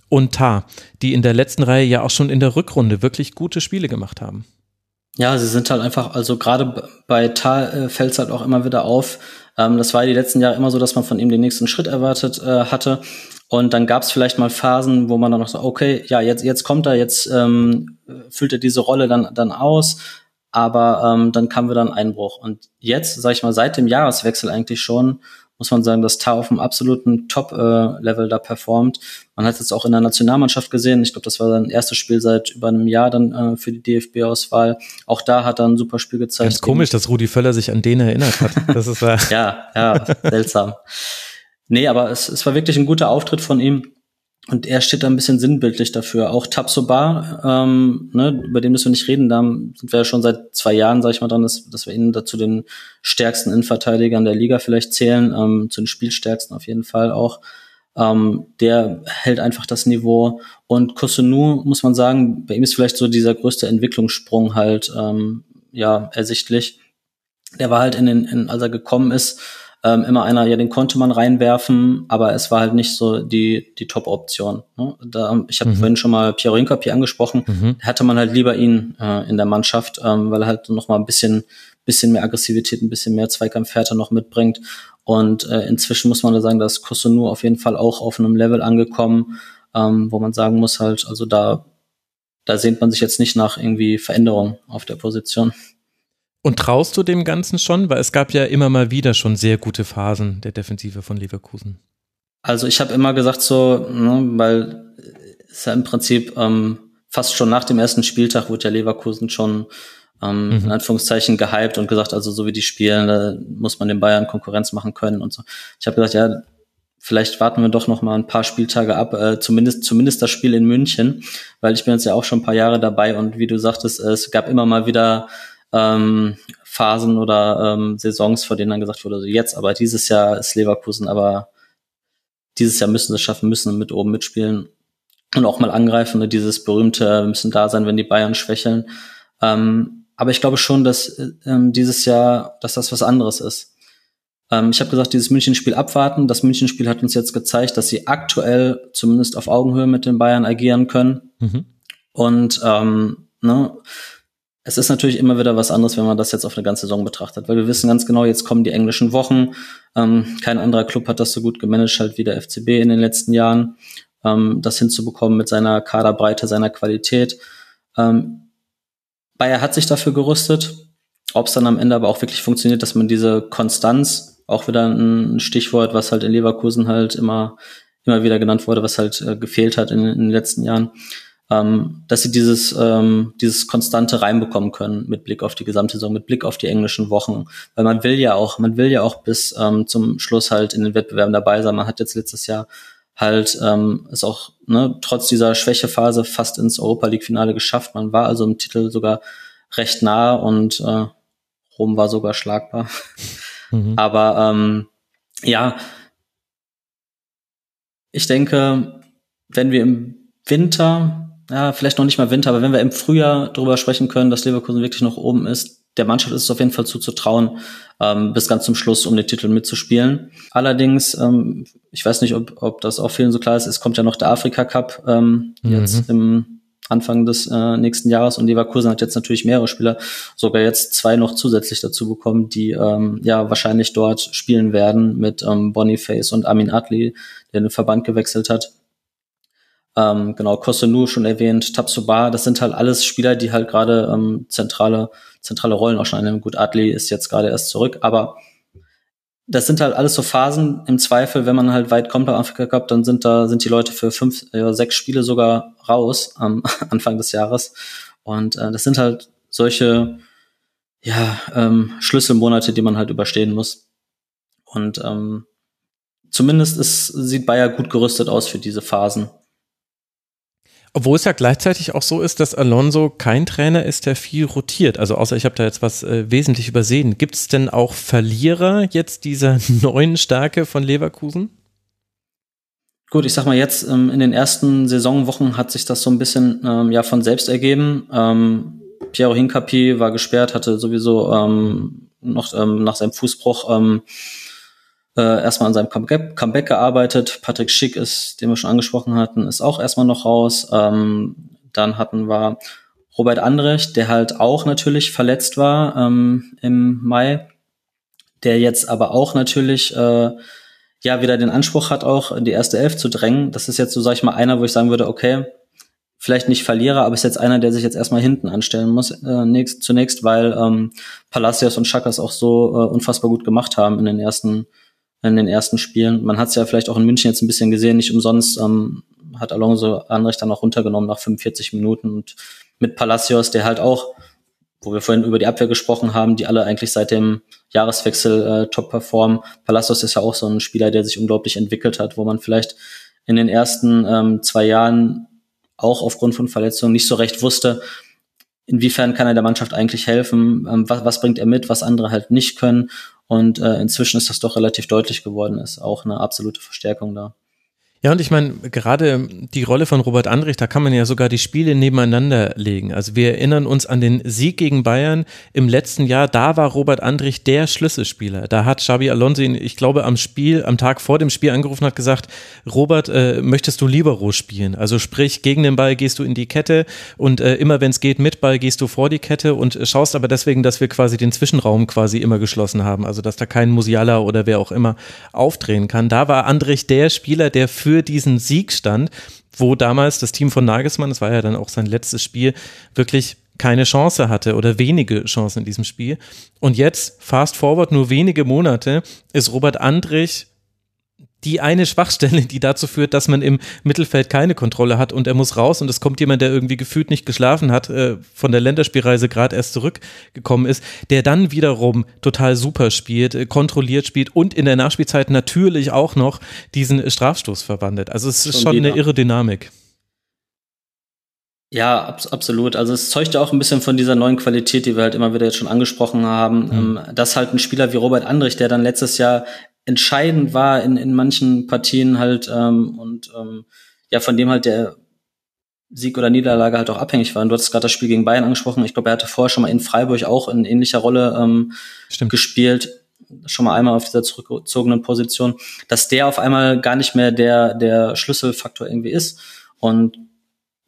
und Ta, die in der letzten Reihe ja auch schon in der Rückrunde wirklich gute Spiele gemacht haben. Ja, sie sind halt einfach, also gerade bei Tal äh, fällt es halt auch immer wieder auf. Ähm, das war ja die letzten Jahre immer so, dass man von ihm den nächsten Schritt erwartet äh, hatte. Und dann gab es vielleicht mal Phasen, wo man dann noch so, okay, ja, jetzt, jetzt kommt er, jetzt ähm, füllt er diese Rolle dann, dann aus. Aber ähm, dann kam wieder ein Einbruch. Und jetzt, sag ich mal, seit dem Jahreswechsel eigentlich schon, muss man sagen, dass Tar auf einem absoluten Top-Level da performt. Man hat es auch in der Nationalmannschaft gesehen. Ich glaube, das war sein erstes Spiel seit über einem Jahr dann äh, für die DFB-Auswahl. Auch da hat er ein super Spiel gezeigt. Ganz komisch, dass Rudi Völler sich an den erinnert hat. Das ist äh ja, ja, seltsam. Nee, aber es, es war wirklich ein guter Auftritt von ihm. Und er steht da ein bisschen sinnbildlich dafür. Auch Tabsoba, ähm, ne, über den müssen wir nicht reden, da sind wir ja schon seit zwei Jahren, sag ich mal, dran, dass, dass wir ihn dazu den stärksten Innenverteidigern der Liga vielleicht zählen, ähm, zu den Spielstärksten auf jeden Fall auch. Ähm, der hält einfach das Niveau. Und Kosunu, muss man sagen, bei ihm ist vielleicht so dieser größte Entwicklungssprung halt ähm, ja ersichtlich. Der war halt in den, in, als er gekommen ist, ähm, immer einer, ja, den konnte man reinwerfen, aber es war halt nicht so die, die Top-Option. Ne? Da, ich habe mhm. vorhin schon mal Piero Hinkapi angesprochen, mhm. hatte man halt lieber ihn äh, in der Mannschaft, ähm, weil er halt noch mal ein bisschen, bisschen mehr Aggressivität, ein bisschen mehr Zweikampfhärte noch mitbringt. Und äh, inzwischen muss man da sagen, dass Kosunu auf jeden Fall auch auf einem Level angekommen, ähm, wo man sagen muss halt, also da, da sehnt man sich jetzt nicht nach irgendwie Veränderung auf der Position. Und traust du dem Ganzen schon? Weil es gab ja immer mal wieder schon sehr gute Phasen der Defensive von Leverkusen. Also ich habe immer gesagt so, ne, weil es ja im Prinzip ähm, fast schon nach dem ersten Spieltag wurde ja Leverkusen schon ähm, mhm. in Anführungszeichen gehypt und gesagt, also so wie die spielen, da muss man den Bayern Konkurrenz machen können und so. Ich habe gesagt, ja, vielleicht warten wir doch noch mal ein paar Spieltage ab, äh, zumindest zumindest das Spiel in München, weil ich bin jetzt ja auch schon ein paar Jahre dabei und wie du sagtest, es gab immer mal wieder ähm, Phasen oder ähm, Saisons, vor denen dann gesagt wurde, also jetzt, aber dieses Jahr ist Leverkusen, aber dieses Jahr müssen sie es schaffen, müssen mit oben mitspielen und auch mal angreifen. Ne? Dieses berühmte, wir müssen da sein, wenn die Bayern schwächeln. Ähm, aber ich glaube schon, dass ähm, dieses Jahr, dass das was anderes ist. Ähm, ich habe gesagt, dieses Münchenspiel abwarten. Das Münchenspiel hat uns jetzt gezeigt, dass sie aktuell zumindest auf Augenhöhe mit den Bayern agieren können. Mhm. Und ähm, ne, es ist natürlich immer wieder was anderes, wenn man das jetzt auf eine ganze Saison betrachtet, weil wir wissen ganz genau, jetzt kommen die englischen Wochen. Ähm, kein anderer Club hat das so gut gemanagt halt wie der FCB in den letzten Jahren, ähm, das hinzubekommen mit seiner Kaderbreite, seiner Qualität. Ähm, Bayer hat sich dafür gerüstet. Ob es dann am Ende aber auch wirklich funktioniert, dass man diese Konstanz, auch wieder ein Stichwort, was halt in Leverkusen halt immer, immer wieder genannt wurde, was halt äh, gefehlt hat in, in den letzten Jahren, ähm, dass sie dieses, ähm, dieses Konstante reinbekommen können mit Blick auf die gesamte Saison, mit Blick auf die englischen Wochen. Weil man will ja auch, man will ja auch bis ähm, zum Schluss halt in den Wettbewerben dabei sein. Man hat jetzt letztes Jahr halt ähm, es auch ne, trotz dieser Schwächephase fast ins Europa League Finale geschafft. Man war also im Titel sogar recht nah und äh, Rom war sogar schlagbar. Mhm. Aber ähm, ja, ich denke, wenn wir im Winter ja, vielleicht noch nicht mal Winter, aber wenn wir im Frühjahr darüber sprechen können, dass Leverkusen wirklich noch oben ist, der Mannschaft ist es auf jeden Fall zuzutrauen, ähm, bis ganz zum Schluss, um den Titel mitzuspielen. Allerdings, ähm, ich weiß nicht, ob, ob das auch vielen so klar ist, es kommt ja noch der Afrika Cup ähm, mhm. jetzt im Anfang des äh, nächsten Jahres und Leverkusen hat jetzt natürlich mehrere Spieler, sogar jetzt zwei noch zusätzlich dazu bekommen, die ähm, ja wahrscheinlich dort spielen werden mit ähm, Boniface und Amin Adli, der den Verband gewechselt hat. Ähm, genau, Kosunu schon erwähnt, Tabsoba, das sind halt alles Spieler, die halt gerade ähm, zentrale, zentrale Rollen auch schon einnehmen. Gut, Adli ist jetzt gerade erst zurück, aber das sind halt alles so Phasen. Im Zweifel, wenn man halt weit kommt beim Afrika Cup, dann sind da, sind die Leute für fünf, äh, sechs Spiele sogar raus am Anfang des Jahres. Und äh, das sind halt solche, ja, ähm, Schlüsselmonate, die man halt überstehen muss. Und ähm, zumindest ist, sieht Bayer gut gerüstet aus für diese Phasen. Obwohl es ja gleichzeitig auch so ist, dass Alonso kein Trainer ist, der viel rotiert. Also außer ich habe da jetzt was äh, wesentlich übersehen. Gibt es denn auch Verlierer jetzt dieser neuen Stärke von Leverkusen? Gut, ich sag mal jetzt ähm, in den ersten Saisonwochen hat sich das so ein bisschen ähm, ja von selbst ergeben. Ähm, Piero Hincapi war gesperrt, hatte sowieso ähm, noch ähm, nach seinem Fußbruch ähm, äh, erstmal an seinem Comeback, Comeback gearbeitet. Patrick Schick ist, den wir schon angesprochen hatten, ist auch erstmal noch raus. Ähm, dann hatten wir Robert Andrecht, der halt auch natürlich verletzt war ähm, im Mai, der jetzt aber auch natürlich äh, ja wieder den Anspruch hat, auch in die erste Elf zu drängen. Das ist jetzt so, sag ich mal, einer, wo ich sagen würde, okay, vielleicht nicht Verlierer, aber ist jetzt einer, der sich jetzt erstmal hinten anstellen muss, äh, nächst, zunächst, weil ähm, Palacios und Chakas auch so äh, unfassbar gut gemacht haben in den ersten in den ersten Spielen. Man hat es ja vielleicht auch in München jetzt ein bisschen gesehen, nicht umsonst ähm, hat Alonso Anrecht dann auch runtergenommen nach 45 Minuten und mit Palacios, der halt auch, wo wir vorhin über die Abwehr gesprochen haben, die alle eigentlich seit dem Jahreswechsel äh, top performen. Palacios ist ja auch so ein Spieler, der sich unglaublich entwickelt hat, wo man vielleicht in den ersten ähm, zwei Jahren auch aufgrund von Verletzungen nicht so recht wusste, inwiefern kann er der Mannschaft eigentlich helfen, ähm, was, was bringt er mit, was andere halt nicht können. Und äh, inzwischen ist das doch relativ deutlich geworden, ist auch eine absolute Verstärkung da. Ja, und ich meine, gerade die Rolle von Robert Andrich, da kann man ja sogar die Spiele nebeneinander legen. Also wir erinnern uns an den Sieg gegen Bayern im letzten Jahr. Da war Robert Andrich der Schlüsselspieler. Da hat Xabi Alonso ihn, ich glaube, am Spiel, am Tag vor dem Spiel angerufen und hat gesagt, Robert, äh, möchtest du Libero spielen? Also sprich, gegen den Ball gehst du in die Kette und äh, immer wenn es geht, mit Ball gehst du vor die Kette und schaust aber deswegen, dass wir quasi den Zwischenraum quasi immer geschlossen haben. Also dass da kein Musiala oder wer auch immer aufdrehen kann. Da war Andrich der Spieler, der für für diesen Sieg stand, wo damals das Team von Nagelsmann, das war ja dann auch sein letztes Spiel, wirklich keine Chance hatte oder wenige Chancen in diesem Spiel. Und jetzt, fast forward, nur wenige Monate, ist Robert Andrich die eine Schwachstelle, die dazu führt, dass man im Mittelfeld keine Kontrolle hat und er muss raus und es kommt jemand, der irgendwie gefühlt nicht geschlafen hat, äh, von der Länderspielreise gerade erst zurückgekommen ist, der dann wiederum total super spielt, äh, kontrolliert spielt und in der Nachspielzeit natürlich auch noch diesen Strafstoß verwandelt. Also es ist schon, schon eine irre Dynamik. Ja, ab, absolut. Also es zeugt ja auch ein bisschen von dieser neuen Qualität, die wir halt immer wieder jetzt schon angesprochen haben, mhm. ähm, dass halt ein Spieler wie Robert Andrich, der dann letztes Jahr entscheidend war in, in manchen Partien halt ähm, und ähm, ja, von dem halt der Sieg oder Niederlage halt auch abhängig war. Und du hast gerade das Spiel gegen Bayern angesprochen. Ich glaube, er hatte vorher schon mal in Freiburg auch in ähnlicher Rolle ähm, gespielt. Schon mal einmal auf dieser zurückgezogenen Position, dass der auf einmal gar nicht mehr der, der Schlüsselfaktor irgendwie ist. Und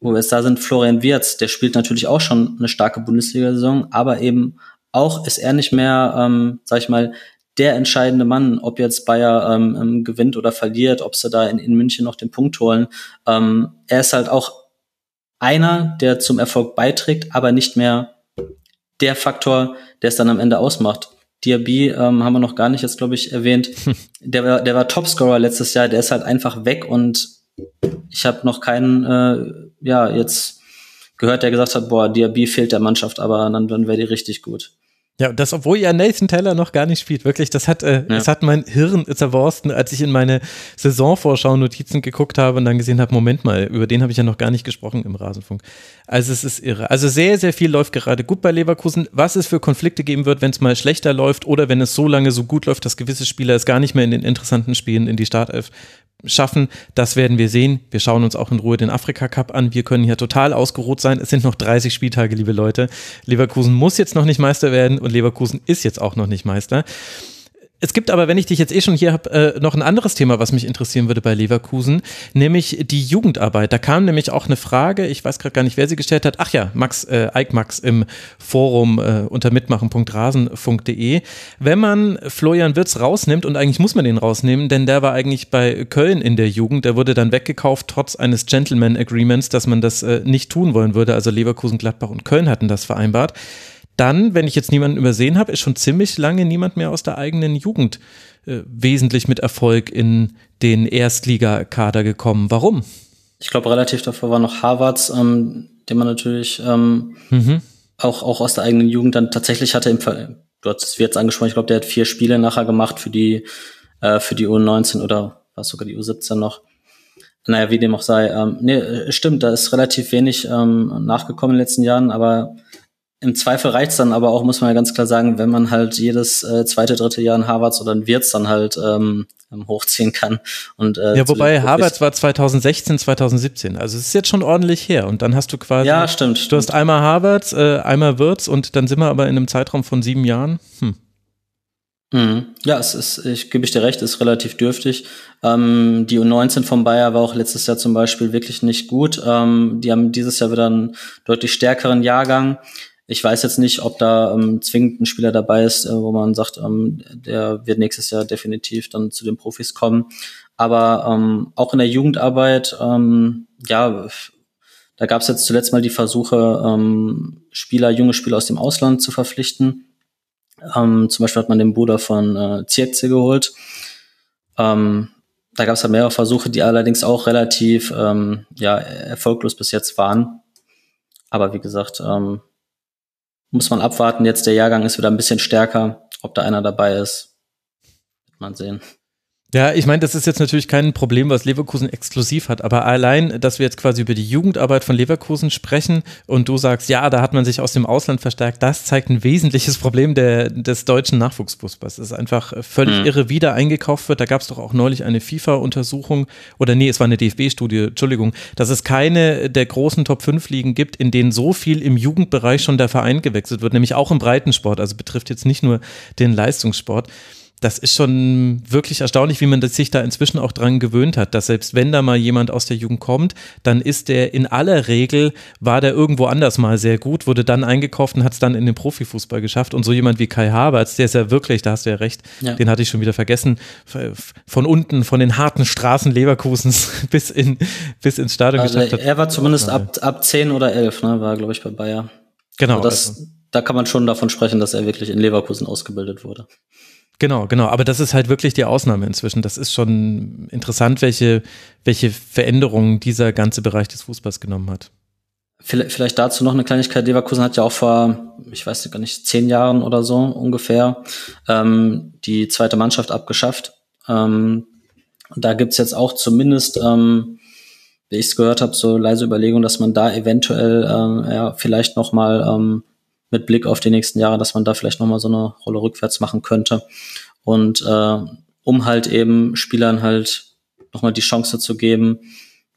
wo wir jetzt da sind, Florian Wirz, der spielt natürlich auch schon eine starke Bundesliga-Saison, aber eben auch ist er nicht mehr, ähm, sag ich mal, der entscheidende Mann, ob jetzt Bayer ähm, ähm, gewinnt oder verliert, ob sie da in, in München noch den Punkt holen. Ähm, er ist halt auch einer, der zum Erfolg beiträgt, aber nicht mehr der Faktor, der es dann am Ende ausmacht. Diaby ähm, haben wir noch gar nicht jetzt, glaube ich, erwähnt. Der war, der war Topscorer letztes Jahr, der ist halt einfach weg und ich habe noch keinen, äh, ja, jetzt gehört, der gesagt hat, boah, Diaby fehlt der Mannschaft, aber dann, dann wäre die richtig gut. Ja, das, obwohl ja Nathan Teller noch gar nicht spielt. Wirklich, das hat, äh, ja. das hat mein Hirn zerborsten, als ich in meine Saisonvorschau-Notizen geguckt habe und dann gesehen habe, Moment mal, über den habe ich ja noch gar nicht gesprochen im Rasenfunk. Also es ist irre. Also sehr, sehr viel läuft gerade gut bei Leverkusen. Was es für Konflikte geben wird, wenn es mal schlechter läuft oder wenn es so lange so gut läuft, dass gewisse Spieler es gar nicht mehr in den interessanten Spielen in die Startelf schaffen, das werden wir sehen. Wir schauen uns auch in Ruhe den Afrika Cup an. Wir können hier total ausgeruht sein. Es sind noch 30 Spieltage, liebe Leute. Leverkusen muss jetzt noch nicht Meister werden und Leverkusen ist jetzt auch noch nicht Meister. Es gibt aber, wenn ich dich jetzt eh schon hier habe, äh, noch ein anderes Thema, was mich interessieren würde bei Leverkusen, nämlich die Jugendarbeit. Da kam nämlich auch eine Frage, ich weiß gerade gar nicht, wer sie gestellt hat. Ach ja, Max, äh, Ike Max im Forum äh, unter mitmachen.rasen.de. Wenn man Florian Wirtz rausnimmt, und eigentlich muss man den rausnehmen, denn der war eigentlich bei Köln in der Jugend, der wurde dann weggekauft, trotz eines Gentleman Agreements, dass man das äh, nicht tun wollen würde. Also Leverkusen, Gladbach und Köln hatten das vereinbart dann, wenn ich jetzt niemanden übersehen habe, ist schon ziemlich lange niemand mehr aus der eigenen Jugend äh, wesentlich mit Erfolg in den Erstligakader gekommen. Warum? Ich glaube, relativ davor war noch Harvards, ähm, den man natürlich ähm, mhm. auch, auch aus der eigenen Jugend dann tatsächlich hatte. Im Fall, du hast es jetzt angesprochen, ich glaube, der hat vier Spiele nachher gemacht für die, äh, für die U19 oder war sogar die U17 noch. Naja, wie dem auch sei. Ähm, nee, stimmt, da ist relativ wenig ähm, nachgekommen in den letzten Jahren, aber im Zweifel reicht's dann aber auch, muss man ja ganz klar sagen, wenn man halt jedes äh, zweite, dritte Jahr in Harvards oder in Wirtz dann halt ähm, ähm hochziehen kann. Und, äh, ja, wobei Harvards war 2016, 2017, also es ist jetzt schon ordentlich her. Und dann hast du quasi. Ja, stimmt. Du stimmt. hast einmal Harvards, äh, einmal Wirtz und dann sind wir aber in einem Zeitraum von sieben Jahren. Hm. Mhm. Ja, es ist, ich gebe ich dir recht, ist relativ dürftig. Ähm, die U19 von Bayer war auch letztes Jahr zum Beispiel wirklich nicht gut. Ähm, die haben dieses Jahr wieder einen deutlich stärkeren Jahrgang. Ich weiß jetzt nicht, ob da ähm, zwingend ein Spieler dabei ist, äh, wo man sagt, ähm, der wird nächstes Jahr definitiv dann zu den Profis kommen. Aber ähm, auch in der Jugendarbeit, ähm, ja, da gab es jetzt zuletzt mal die Versuche, ähm, Spieler, junge Spieler aus dem Ausland zu verpflichten. Ähm, zum Beispiel hat man den Bruder von äh, Zirkze geholt. Ähm, da gab es halt mehrere Versuche, die allerdings auch relativ ähm, ja, erfolglos bis jetzt waren. Aber wie gesagt, ähm, muss man abwarten. Jetzt der Jahrgang ist wieder ein bisschen stärker. Ob da einer dabei ist, wird man sehen. Ja, ich meine, das ist jetzt natürlich kein Problem, was Leverkusen exklusiv hat, aber allein, dass wir jetzt quasi über die Jugendarbeit von Leverkusen sprechen und du sagst, ja, da hat man sich aus dem Ausland verstärkt, das zeigt ein wesentliches Problem der, des deutschen Nachwuchsfußballs. Es ist einfach völlig mhm. irre, wie da eingekauft wird. Da gab es doch auch neulich eine FIFA-Untersuchung, oder nee, es war eine DFB-Studie, Entschuldigung, dass es keine der großen Top-5-Ligen gibt, in denen so viel im Jugendbereich schon der Verein gewechselt wird, nämlich auch im Breitensport, also betrifft jetzt nicht nur den Leistungssport das ist schon wirklich erstaunlich, wie man sich da inzwischen auch dran gewöhnt hat, dass selbst wenn da mal jemand aus der Jugend kommt, dann ist der in aller Regel, war der irgendwo anders mal sehr gut, wurde dann eingekauft und hat es dann in den Profifußball geschafft. Und so jemand wie Kai Havertz, der ist ja wirklich, da hast du ja recht, ja. den hatte ich schon wieder vergessen, von unten, von den harten Straßen Leverkusens bis, in, bis ins Stadion also geschafft hat. Er war zumindest ab, ab 10 oder 11, ne, war glaube ich bei Bayer. Genau. Also das, also. Da kann man schon davon sprechen, dass er wirklich in Leverkusen ausgebildet wurde. Genau, genau. Aber das ist halt wirklich die Ausnahme inzwischen. Das ist schon interessant, welche, welche Veränderungen dieser ganze Bereich des Fußballs genommen hat. Vielleicht dazu noch eine Kleinigkeit. Leverkusen hat ja auch vor, ich weiß gar nicht, zehn Jahren oder so ungefähr ähm, die zweite Mannschaft abgeschafft. Ähm, da gibt's jetzt auch zumindest, ähm, wie ich es gehört habe, so leise Überlegungen, dass man da eventuell ähm, ja, vielleicht noch mal ähm, mit Blick auf die nächsten Jahre, dass man da vielleicht nochmal so eine Rolle rückwärts machen könnte. Und äh, um halt eben Spielern halt nochmal die Chance zu geben.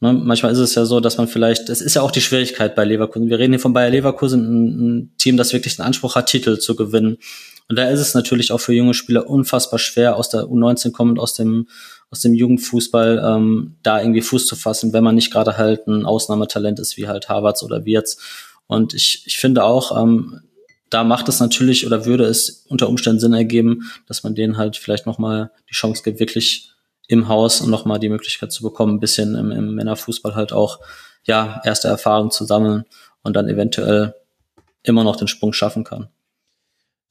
Ne? Manchmal ist es ja so, dass man vielleicht, es ist ja auch die Schwierigkeit bei Leverkusen. Wir reden hier von Bayer Leverkusen, ein, Team, das wirklich den Anspruch hat, Titel zu gewinnen. Und da ist es natürlich auch für junge Spieler unfassbar schwer, aus der U19 kommend, aus dem, aus dem Jugendfußball, ähm, da irgendwie Fuß zu fassen, wenn man nicht gerade halt ein Ausnahmetalent ist, wie halt Harvards oder Wirtz. Und ich, ich finde auch, ähm, da macht es natürlich oder würde es unter Umständen Sinn ergeben, dass man denen halt vielleicht nochmal die Chance gibt, wirklich im Haus und nochmal die Möglichkeit zu bekommen, ein bisschen im, im Männerfußball halt auch, ja, erste Erfahrungen zu sammeln und dann eventuell immer noch den Sprung schaffen kann.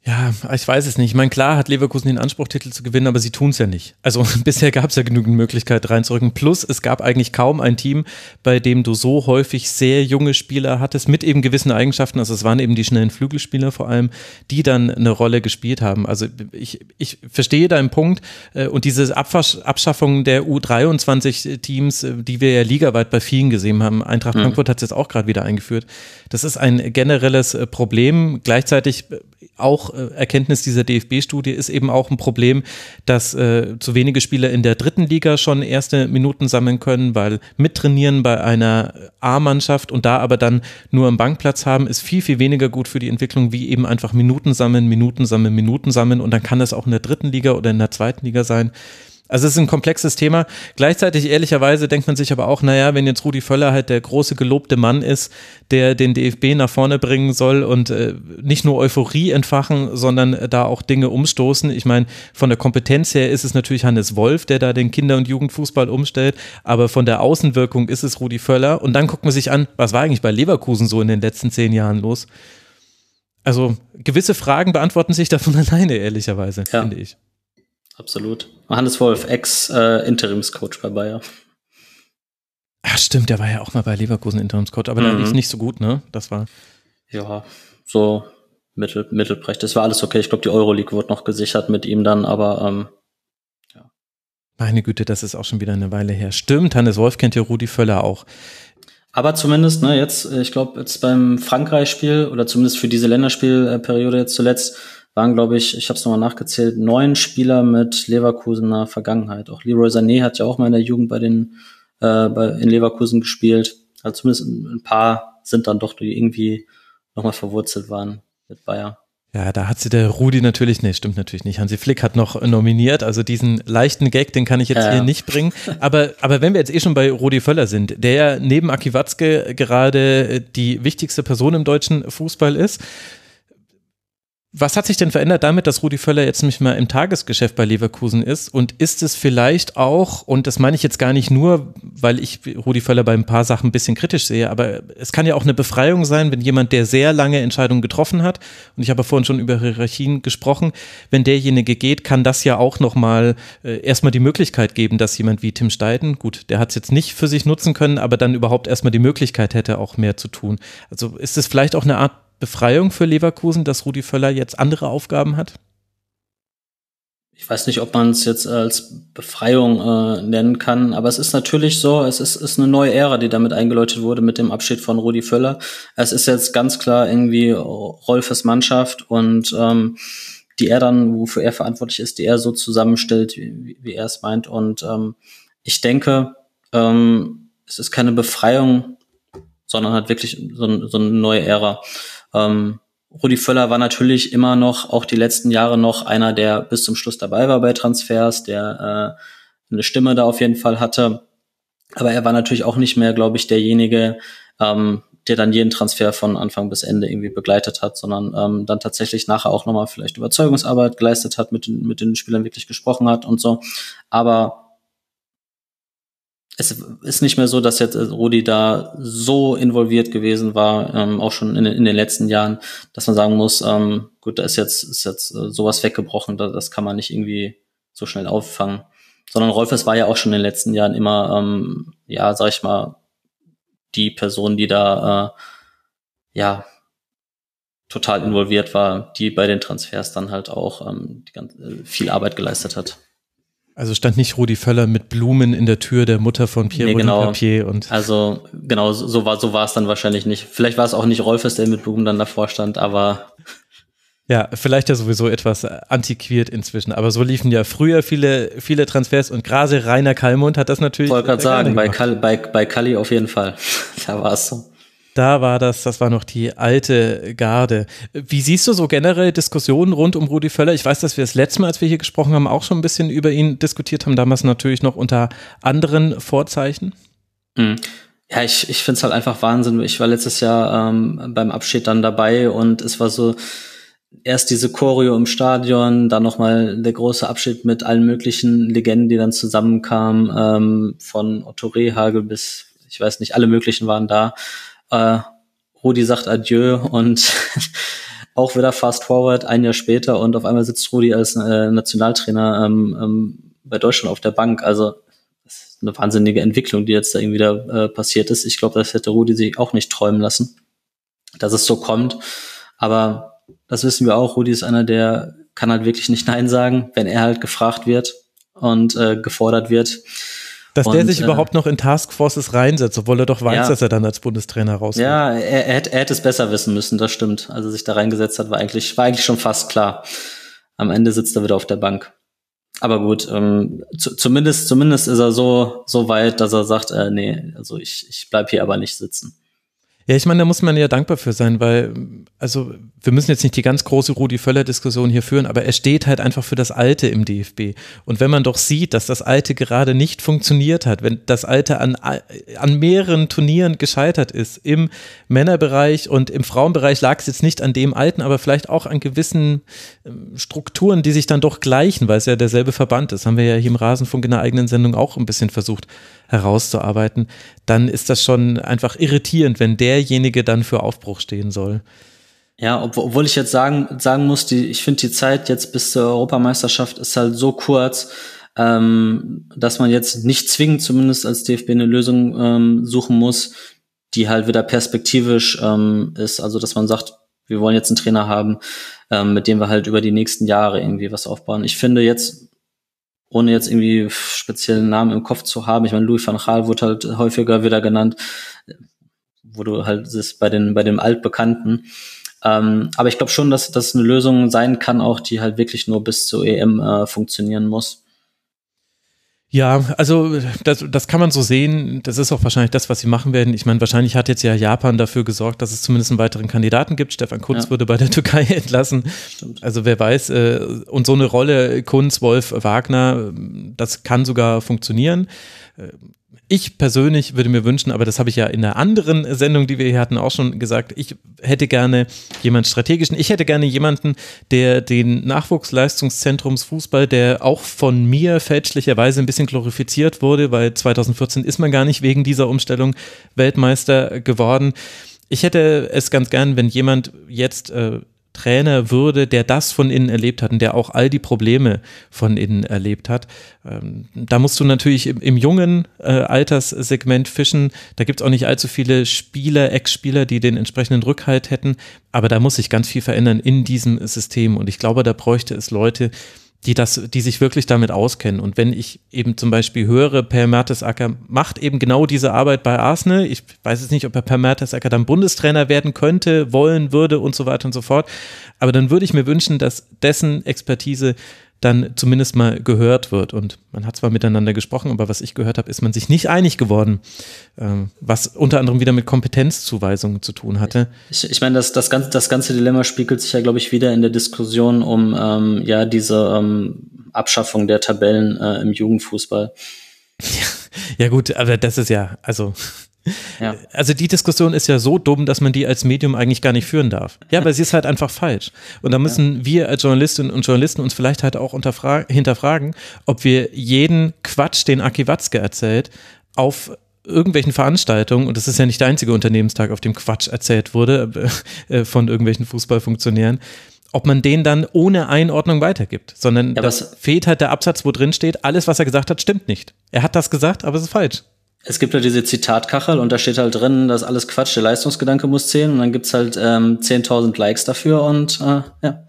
Ja, ich weiß es nicht. Ich meine, klar hat Leverkusen den Anspruch, Titel zu gewinnen, aber sie tun es ja nicht. Also bisher gab es ja genügend Möglichkeiten reinzurücken. Plus, es gab eigentlich kaum ein Team, bei dem du so häufig sehr junge Spieler hattest, mit eben gewissen Eigenschaften. Also es waren eben die schnellen Flügelspieler vor allem, die dann eine Rolle gespielt haben. Also ich, ich verstehe deinen Punkt. Äh, und diese Abschaffung der U23-Teams, äh, die wir ja ligaweit bei vielen gesehen haben, Eintracht mhm. Frankfurt hat es jetzt auch gerade wieder eingeführt. Das ist ein generelles äh, Problem. Gleichzeitig auch äh, Erkenntnis dieser DFB-Studie ist eben auch ein Problem, dass äh, zu wenige Spieler in der dritten Liga schon erste Minuten sammeln können, weil mittrainieren bei einer A-Mannschaft und da aber dann nur einen Bankplatz haben, ist viel, viel weniger gut für die Entwicklung, wie eben einfach Minuten sammeln, Minuten sammeln, Minuten sammeln und dann kann das auch in der dritten Liga oder in der zweiten Liga sein. Also es ist ein komplexes Thema. Gleichzeitig ehrlicherweise denkt man sich aber auch, naja, wenn jetzt Rudi Völler halt der große gelobte Mann ist, der den DFB nach vorne bringen soll und äh, nicht nur Euphorie entfachen, sondern da auch Dinge umstoßen. Ich meine, von der Kompetenz her ist es natürlich Hannes Wolf, der da den Kinder- und Jugendfußball umstellt, aber von der Außenwirkung ist es Rudi Völler. Und dann guckt man sich an, was war eigentlich bei Leverkusen so in den letzten zehn Jahren los? Also gewisse Fragen beantworten sich davon alleine, ehrlicherweise, ja. finde ich. Absolut. Hannes Wolf, Ex-Interimscoach äh, bei Bayer. Ach stimmt, der war ja auch mal bei Leverkusen Interimscoach, aber mhm. da lief nicht so gut, ne? Das war. Ja, so mittel, mittelprächtig. Das war alles okay. Ich glaube, die Euroleague wird noch gesichert mit ihm dann, aber ähm, ja. Meine Güte, das ist auch schon wieder eine Weile her. Stimmt, Hannes Wolf kennt ja Rudi Völler auch. Aber zumindest, ne, jetzt, ich glaube, jetzt beim Frankreich-Spiel oder zumindest für diese Länderspielperiode jetzt zuletzt waren, glaube ich, ich habe es nochmal nachgezählt, neun Spieler mit Leverkusener Vergangenheit. Auch Leroy Sané hat ja auch mal in der Jugend bei den äh, bei, in Leverkusen gespielt. Also zumindest ein paar sind dann doch, die irgendwie nochmal verwurzelt waren mit Bayern. Ja, da hat sie der Rudi natürlich, nee, stimmt natürlich nicht. Hansi Flick hat noch nominiert, also diesen leichten Gag, den kann ich jetzt ja. hier nicht bringen. Aber, aber wenn wir jetzt eh schon bei Rudi Völler sind, der ja neben Aki Watzke gerade die wichtigste Person im deutschen Fußball ist, was hat sich denn verändert damit, dass Rudi Völler jetzt nicht mal im Tagesgeschäft bei Leverkusen ist? Und ist es vielleicht auch, und das meine ich jetzt gar nicht nur, weil ich Rudi Völler bei ein paar Sachen ein bisschen kritisch sehe, aber es kann ja auch eine Befreiung sein, wenn jemand, der sehr lange Entscheidungen getroffen hat, und ich habe vorhin schon über Hierarchien gesprochen, wenn derjenige geht, kann das ja auch nochmal äh, erstmal die Möglichkeit geben, dass jemand wie Tim Steiden, gut, der hat es jetzt nicht für sich nutzen können, aber dann überhaupt erstmal die Möglichkeit hätte, auch mehr zu tun. Also ist es vielleicht auch eine Art Befreiung für Leverkusen, dass Rudi Völler jetzt andere Aufgaben hat? Ich weiß nicht, ob man es jetzt als Befreiung äh, nennen kann, aber es ist natürlich so, es ist, ist eine neue Ära, die damit eingeläutet wurde mit dem Abschied von Rudi Völler. Es ist jetzt ganz klar irgendwie Rolfes Mannschaft und ähm, die er dann, wofür er verantwortlich ist, die er so zusammenstellt, wie, wie er es meint. Und ähm, ich denke, ähm, es ist keine Befreiung, sondern halt wirklich so, so eine neue Ära. Ähm, Rudi Völler war natürlich immer noch, auch die letzten Jahre noch, einer, der bis zum Schluss dabei war bei Transfers, der äh, eine Stimme da auf jeden Fall hatte. Aber er war natürlich auch nicht mehr, glaube ich, derjenige, ähm, der dann jeden Transfer von Anfang bis Ende irgendwie begleitet hat, sondern ähm, dann tatsächlich nachher auch nochmal vielleicht Überzeugungsarbeit geleistet hat, mit, den mit den Spielern wirklich gesprochen hat und so. Aber es ist nicht mehr so, dass jetzt Rudi da so involviert gewesen war, ähm, auch schon in, in, den letzten Jahren, dass man sagen muss, ähm, gut, da ist jetzt, ist jetzt äh, sowas weggebrochen, da, das kann man nicht irgendwie so schnell auffangen. Sondern Rolfes war ja auch schon in den letzten Jahren immer, ähm, ja, sag ich mal, die Person, die da, äh, ja, total involviert war, die bei den Transfers dann halt auch ähm, die ganz, äh, viel Arbeit geleistet hat. Also stand nicht Rudi Völler mit Blumen in der Tür der Mutter von Pierre nee, genau. Papier und also genau so war so war es dann wahrscheinlich nicht. Vielleicht war es auch nicht Rolfes, der mit Blumen dann davor stand, aber ja, vielleicht ja sowieso etwas antiquiert inzwischen, aber so liefen ja früher viele viele Transfers und gerade Rainer Kallmund hat das natürlich. Ich wollte gerade sagen, bei, Kal, bei, bei Kalli auf jeden Fall. da war es so. Da war das, das war noch die alte Garde. Wie siehst du so generell Diskussionen rund um Rudi Völler? Ich weiß, dass wir das letzte Mal, als wir hier gesprochen haben, auch schon ein bisschen über ihn diskutiert haben, damals natürlich noch unter anderen Vorzeichen. Mhm. Ja, ich, ich finde es halt einfach Wahnsinn. Ich war letztes Jahr ähm, beim Abschied dann dabei und es war so erst diese Choreo im Stadion, dann nochmal der große Abschied mit allen möglichen Legenden, die dann zusammenkamen, ähm, von Otto Rehagel bis, ich weiß nicht, alle möglichen waren da äh, Rudi sagt Adieu und auch wieder fast forward, ein Jahr später und auf einmal sitzt Rudi als äh, Nationaltrainer ähm, ähm, bei Deutschland auf der Bank. Also das ist eine wahnsinnige Entwicklung, die jetzt da irgendwie wieder äh, passiert ist. Ich glaube, das hätte Rudi sich auch nicht träumen lassen, dass es so kommt. Aber das wissen wir auch. Rudi ist einer, der kann halt wirklich nicht Nein sagen, wenn er halt gefragt wird und äh, gefordert wird. Dass und, der sich äh, überhaupt noch in Taskforces reinsetzt, obwohl er doch weiß, ja, dass er dann als Bundestrainer rauskommt. Ja, er, er, hätte, er hätte es besser wissen müssen, das stimmt. Also sich da reingesetzt hat, war eigentlich, war eigentlich schon fast klar. Am Ende sitzt er wieder auf der Bank. Aber gut, ähm, zu, zumindest, zumindest ist er so, so weit, dass er sagt, äh, nee, also ich, ich bleib hier aber nicht sitzen. Ja, ich meine, da muss man ja dankbar für sein, weil, also wir müssen jetzt nicht die ganz große Rudi Völler-Diskussion hier führen, aber er steht halt einfach für das Alte im DFB. Und wenn man doch sieht, dass das Alte gerade nicht funktioniert hat, wenn das Alte an, an mehreren Turnieren gescheitert ist, im Männerbereich und im Frauenbereich lag es jetzt nicht an dem Alten, aber vielleicht auch an gewissen ähm, Strukturen, die sich dann doch gleichen, weil es ja derselbe Verband ist. Haben wir ja hier im Rasenfunk in der eigenen Sendung auch ein bisschen versucht herauszuarbeiten. Dann ist das schon einfach irritierend, wenn derjenige dann für Aufbruch stehen soll. Ja, obwohl ich jetzt sagen, sagen muss, die, ich finde die Zeit jetzt bis zur Europameisterschaft ist halt so kurz, ähm, dass man jetzt nicht zwingend zumindest als DFB eine Lösung ähm, suchen muss, die halt wieder perspektivisch ähm, ist. Also dass man sagt, wir wollen jetzt einen Trainer haben, ähm, mit dem wir halt über die nächsten Jahre irgendwie was aufbauen. Ich finde jetzt, ohne jetzt irgendwie speziellen Namen im Kopf zu haben, ich meine, Louis van Gaal wurde halt häufiger wieder genannt, wo du halt es bei den bei dem Altbekannten. Ähm, aber ich glaube schon, dass das eine Lösung sein kann, auch die halt wirklich nur bis zur EM äh, funktionieren muss. Ja, also das, das kann man so sehen. Das ist auch wahrscheinlich das, was sie machen werden. Ich meine, wahrscheinlich hat jetzt ja Japan dafür gesorgt, dass es zumindest einen weiteren Kandidaten gibt. Stefan Kunz ja. wurde bei der Türkei entlassen. Stimmt. Also wer weiß. Äh, und so eine Rolle Kunz, Wolf, Wagner, das kann sogar funktionieren. Äh, ich persönlich würde mir wünschen, aber das habe ich ja in der anderen Sendung, die wir hier hatten, auch schon gesagt, ich hätte gerne jemanden strategischen, ich hätte gerne jemanden, der den Nachwuchsleistungszentrumsfußball, der auch von mir fälschlicherweise ein bisschen glorifiziert wurde, weil 2014 ist man gar nicht wegen dieser Umstellung Weltmeister geworden. Ich hätte es ganz gern, wenn jemand jetzt äh, Trainer würde, der das von innen erlebt hat und der auch all die Probleme von innen erlebt hat. Ähm, da musst du natürlich im, im jungen äh, Alterssegment fischen. Da gibt es auch nicht allzu viele Spieler, Ex-Spieler, die den entsprechenden Rückhalt hätten. Aber da muss sich ganz viel verändern in diesem System. Und ich glaube, da bräuchte es Leute, die das, die sich wirklich damit auskennen. Und wenn ich eben zum Beispiel höre, Per Mertesacker macht eben genau diese Arbeit bei Arsenal. Ich weiß jetzt nicht, ob er Per Mertesacker dann Bundestrainer werden könnte, wollen würde und so weiter und so fort. Aber dann würde ich mir wünschen, dass dessen Expertise dann zumindest mal gehört wird. Und man hat zwar miteinander gesprochen, aber was ich gehört habe, ist man sich nicht einig geworden, ähm, was unter anderem wieder mit Kompetenzzuweisungen zu tun hatte. Ich, ich meine, das, das, ganze, das ganze Dilemma spiegelt sich ja, glaube ich, wieder in der Diskussion um ähm, ja diese ähm, Abschaffung der Tabellen äh, im Jugendfußball. Ja, ja gut, aber das ist ja, also ja. Also die Diskussion ist ja so dumm, dass man die als Medium eigentlich gar nicht führen darf. Ja, aber sie ist halt einfach falsch. Und da müssen ja. wir als Journalistinnen und Journalisten uns vielleicht halt auch hinterfragen, ob wir jeden Quatsch, den Aki Watzke erzählt, auf irgendwelchen Veranstaltungen, und das ist ja nicht der einzige Unternehmenstag, auf dem Quatsch erzählt wurde äh, von irgendwelchen Fußballfunktionären, ob man den dann ohne Einordnung weitergibt, sondern ja, das fehlt halt der Absatz, wo drin steht, alles, was er gesagt hat, stimmt nicht. Er hat das gesagt, aber es ist falsch. Es gibt ja diese Zitatkachel und da steht halt drin, dass alles Quatsch, der Leistungsgedanke muss zählen und dann gibt's halt ähm, 10.000 Likes dafür und äh, ja.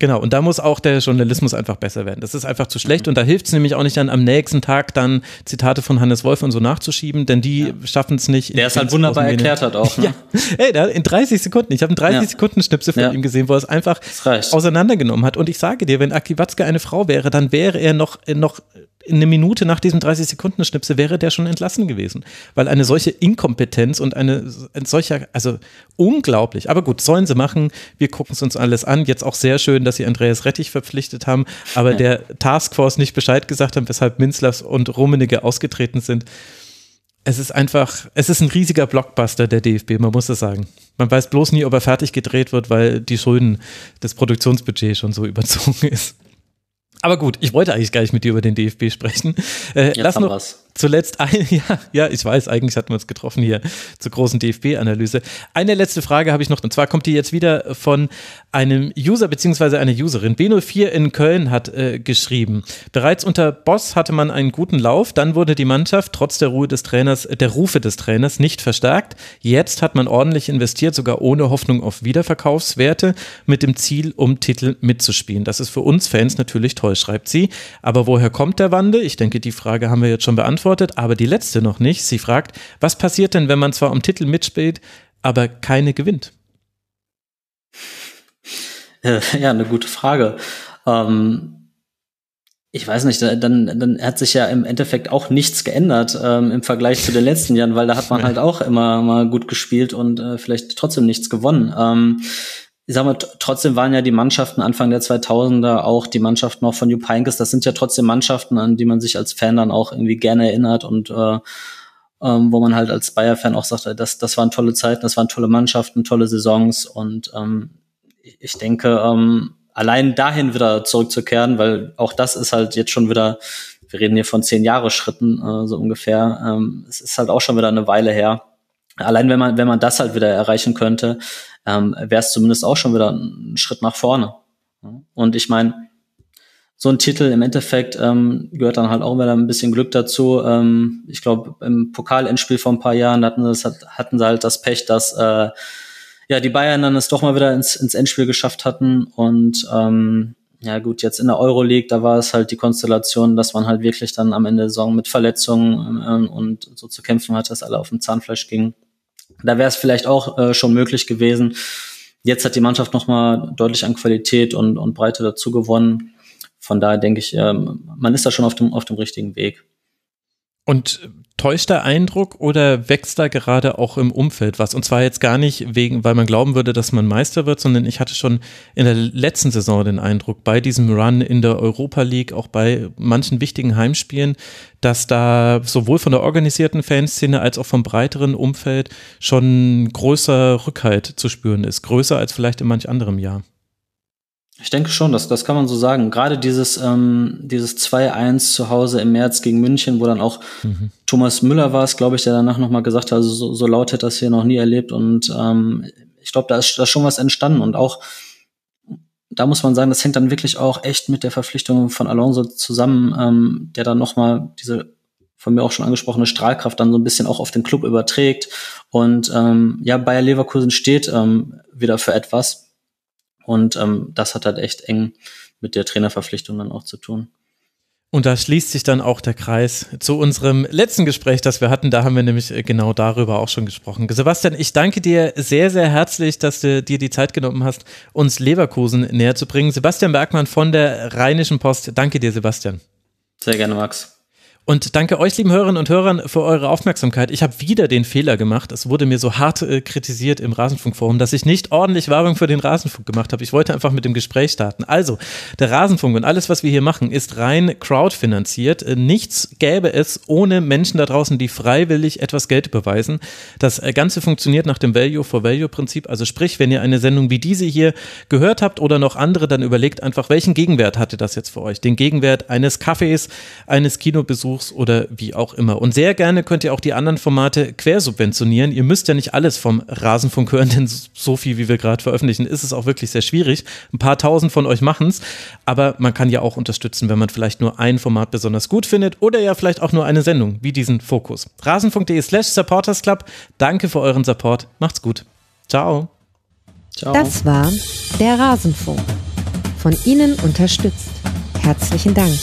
Genau, und da muss auch der Journalismus einfach besser werden. Das ist einfach zu schlecht mhm. und da hilft es nämlich auch nicht dann am nächsten Tag dann Zitate von Hannes Wolf und so nachzuschieben, denn die ja. schaffen es nicht. Der es halt wunderbar erklärt hat auch. Ne? ja. Ey, da in 30 Sekunden. Ich habe einen 30 ja. Sekunden Schnipsel von ja. ihm gesehen, wo er es einfach auseinandergenommen hat. Und ich sage dir, wenn Aki Watzke eine Frau wäre, dann wäre er noch, noch eine Minute nach diesem 30-Sekunden-Schnipsel wäre der schon entlassen gewesen. Weil eine solche Inkompetenz und eine, ein solcher, also unglaublich. Aber gut, sollen sie machen. Wir gucken es uns alles an. Jetzt auch sehr schön, dass sie Andreas Rettich verpflichtet haben, aber der Taskforce nicht Bescheid gesagt haben, weshalb Minzlers und Rummenigge ausgetreten sind. Es ist einfach, es ist ein riesiger Blockbuster der DFB, man muss es sagen. Man weiß bloß nie, ob er fertig gedreht wird, weil die Schulden des Produktionsbudgets schon so überzogen ist. Aber gut, ich wollte eigentlich gar nicht mit dir über den DFB sprechen. Äh, lass noch, was zuletzt ein, ja, ja, ich weiß, eigentlich hatten wir uns getroffen hier zur großen DFB-Analyse. Eine letzte Frage habe ich noch, und zwar kommt die jetzt wieder von einem User bzw. einer Userin. B04 in Köln hat äh, geschrieben, bereits unter Boss hatte man einen guten Lauf, dann wurde die Mannschaft trotz der Ruhe des Trainers, äh, der Rufe des Trainers nicht verstärkt. Jetzt hat man ordentlich investiert, sogar ohne Hoffnung auf Wiederverkaufswerte, mit dem Ziel, um Titel mitzuspielen. Das ist für uns Fans natürlich toll, schreibt sie. Aber woher kommt der Wande? Ich denke, die Frage haben wir jetzt schon beantwortet beantwortet, aber die letzte noch nicht. Sie fragt, was passiert denn, wenn man zwar um Titel mitspielt, aber keine gewinnt? Ja, eine gute Frage. Ähm, ich weiß nicht, dann, dann hat sich ja im Endeffekt auch nichts geändert ähm, im Vergleich zu den letzten Jahren, weil da hat man halt auch immer mal gut gespielt und äh, vielleicht trotzdem nichts gewonnen. Ähm, ich sag mal, trotzdem waren ja die Mannschaften Anfang der 2000er auch die Mannschaften auch von Jupp Heynckes, das sind ja trotzdem Mannschaften, an die man sich als Fan dann auch irgendwie gerne erinnert und äh, ähm, wo man halt als Bayer-Fan auch sagt, das, das waren tolle Zeiten, das waren tolle Mannschaften, tolle Saisons und ähm, ich denke, ähm, allein dahin wieder zurückzukehren, weil auch das ist halt jetzt schon wieder, wir reden hier von zehn Jahre Schritten äh, so ungefähr, ähm, es ist halt auch schon wieder eine Weile her. Allein wenn man, wenn man das halt wieder erreichen könnte, ähm, wäre es zumindest auch schon wieder ein Schritt nach vorne. Und ich meine, so ein Titel im Endeffekt ähm, gehört dann halt auch wieder ein bisschen Glück dazu. Ähm, ich glaube, im Pokalendspiel vor ein paar Jahren hatten sie, hatten sie halt das Pech, dass äh, ja die Bayern dann es doch mal wieder ins, ins Endspiel geschafft hatten. Und ähm, ja gut, jetzt in der Euroleague, da war es halt die Konstellation, dass man halt wirklich dann am Ende der Saison mit Verletzungen ähm, und so zu kämpfen hatte, dass alle auf dem Zahnfleisch gingen. Da wäre es vielleicht auch äh, schon möglich gewesen. Jetzt hat die Mannschaft nochmal deutlich an Qualität und, und Breite dazu gewonnen. Von daher denke ich, ähm, man ist da schon auf dem, auf dem richtigen Weg. Und täuscht der Eindruck oder wächst da gerade auch im Umfeld was? Und zwar jetzt gar nicht wegen, weil man glauben würde, dass man Meister wird, sondern ich hatte schon in der letzten Saison den Eindruck, bei diesem Run in der Europa League, auch bei manchen wichtigen Heimspielen, dass da sowohl von der organisierten Fanszene als auch vom breiteren Umfeld schon größer Rückhalt zu spüren ist. Größer als vielleicht in manch anderem Jahr. Ich denke schon, das, das kann man so sagen. Gerade dieses, ähm, dieses 2-1 zu Hause im März gegen München, wo dann auch mhm. Thomas Müller war es, glaube ich, der danach nochmal gesagt hat, also so, so laut hätte das hier noch nie erlebt. Und ähm, ich glaube, da ist, da ist schon was entstanden. Und auch, da muss man sagen, das hängt dann wirklich auch echt mit der Verpflichtung von Alonso zusammen, ähm, der dann nochmal diese von mir auch schon angesprochene Strahlkraft dann so ein bisschen auch auf den Club überträgt. Und ähm, ja, Bayer Leverkusen steht ähm, wieder für etwas und ähm, das hat halt echt eng mit der Trainerverpflichtung dann auch zu tun. Und da schließt sich dann auch der Kreis zu unserem letzten Gespräch, das wir hatten. Da haben wir nämlich äh, genau darüber auch schon gesprochen. Sebastian, ich danke dir sehr, sehr herzlich, dass du dir die Zeit genommen hast, uns Leverkusen näher zu bringen. Sebastian Bergmann von der Rheinischen Post. Danke dir, Sebastian. Sehr gerne, Max. Und danke euch, lieben Hörerinnen und Hörern, für eure Aufmerksamkeit. Ich habe wieder den Fehler gemacht. Es wurde mir so hart äh, kritisiert im Rasenfunkforum, dass ich nicht ordentlich Werbung für den Rasenfunk gemacht habe. Ich wollte einfach mit dem Gespräch starten. Also, der Rasenfunk und alles, was wir hier machen, ist rein crowdfinanziert. Äh, nichts gäbe es ohne Menschen da draußen, die freiwillig etwas Geld beweisen. Das äh, Ganze funktioniert nach dem Value-for-Value-Prinzip. Also sprich, wenn ihr eine Sendung wie diese hier gehört habt oder noch andere, dann überlegt einfach, welchen Gegenwert hatte das jetzt für euch? Den Gegenwert eines Kaffees, eines Kinobesuchs, Hörbuchs oder wie auch immer. Und sehr gerne könnt ihr auch die anderen Formate quersubventionieren. Ihr müsst ja nicht alles vom Rasenfunk hören, denn so viel, wie wir gerade veröffentlichen, ist es auch wirklich sehr schwierig. Ein paar tausend von euch machen es, aber man kann ja auch unterstützen, wenn man vielleicht nur ein Format besonders gut findet oder ja vielleicht auch nur eine Sendung, wie diesen Fokus. Rasenfunk.de slash Supporters Club. Danke für euren Support. Macht's gut. Ciao. Ciao. Das war der Rasenfunk. Von Ihnen unterstützt. Herzlichen Dank.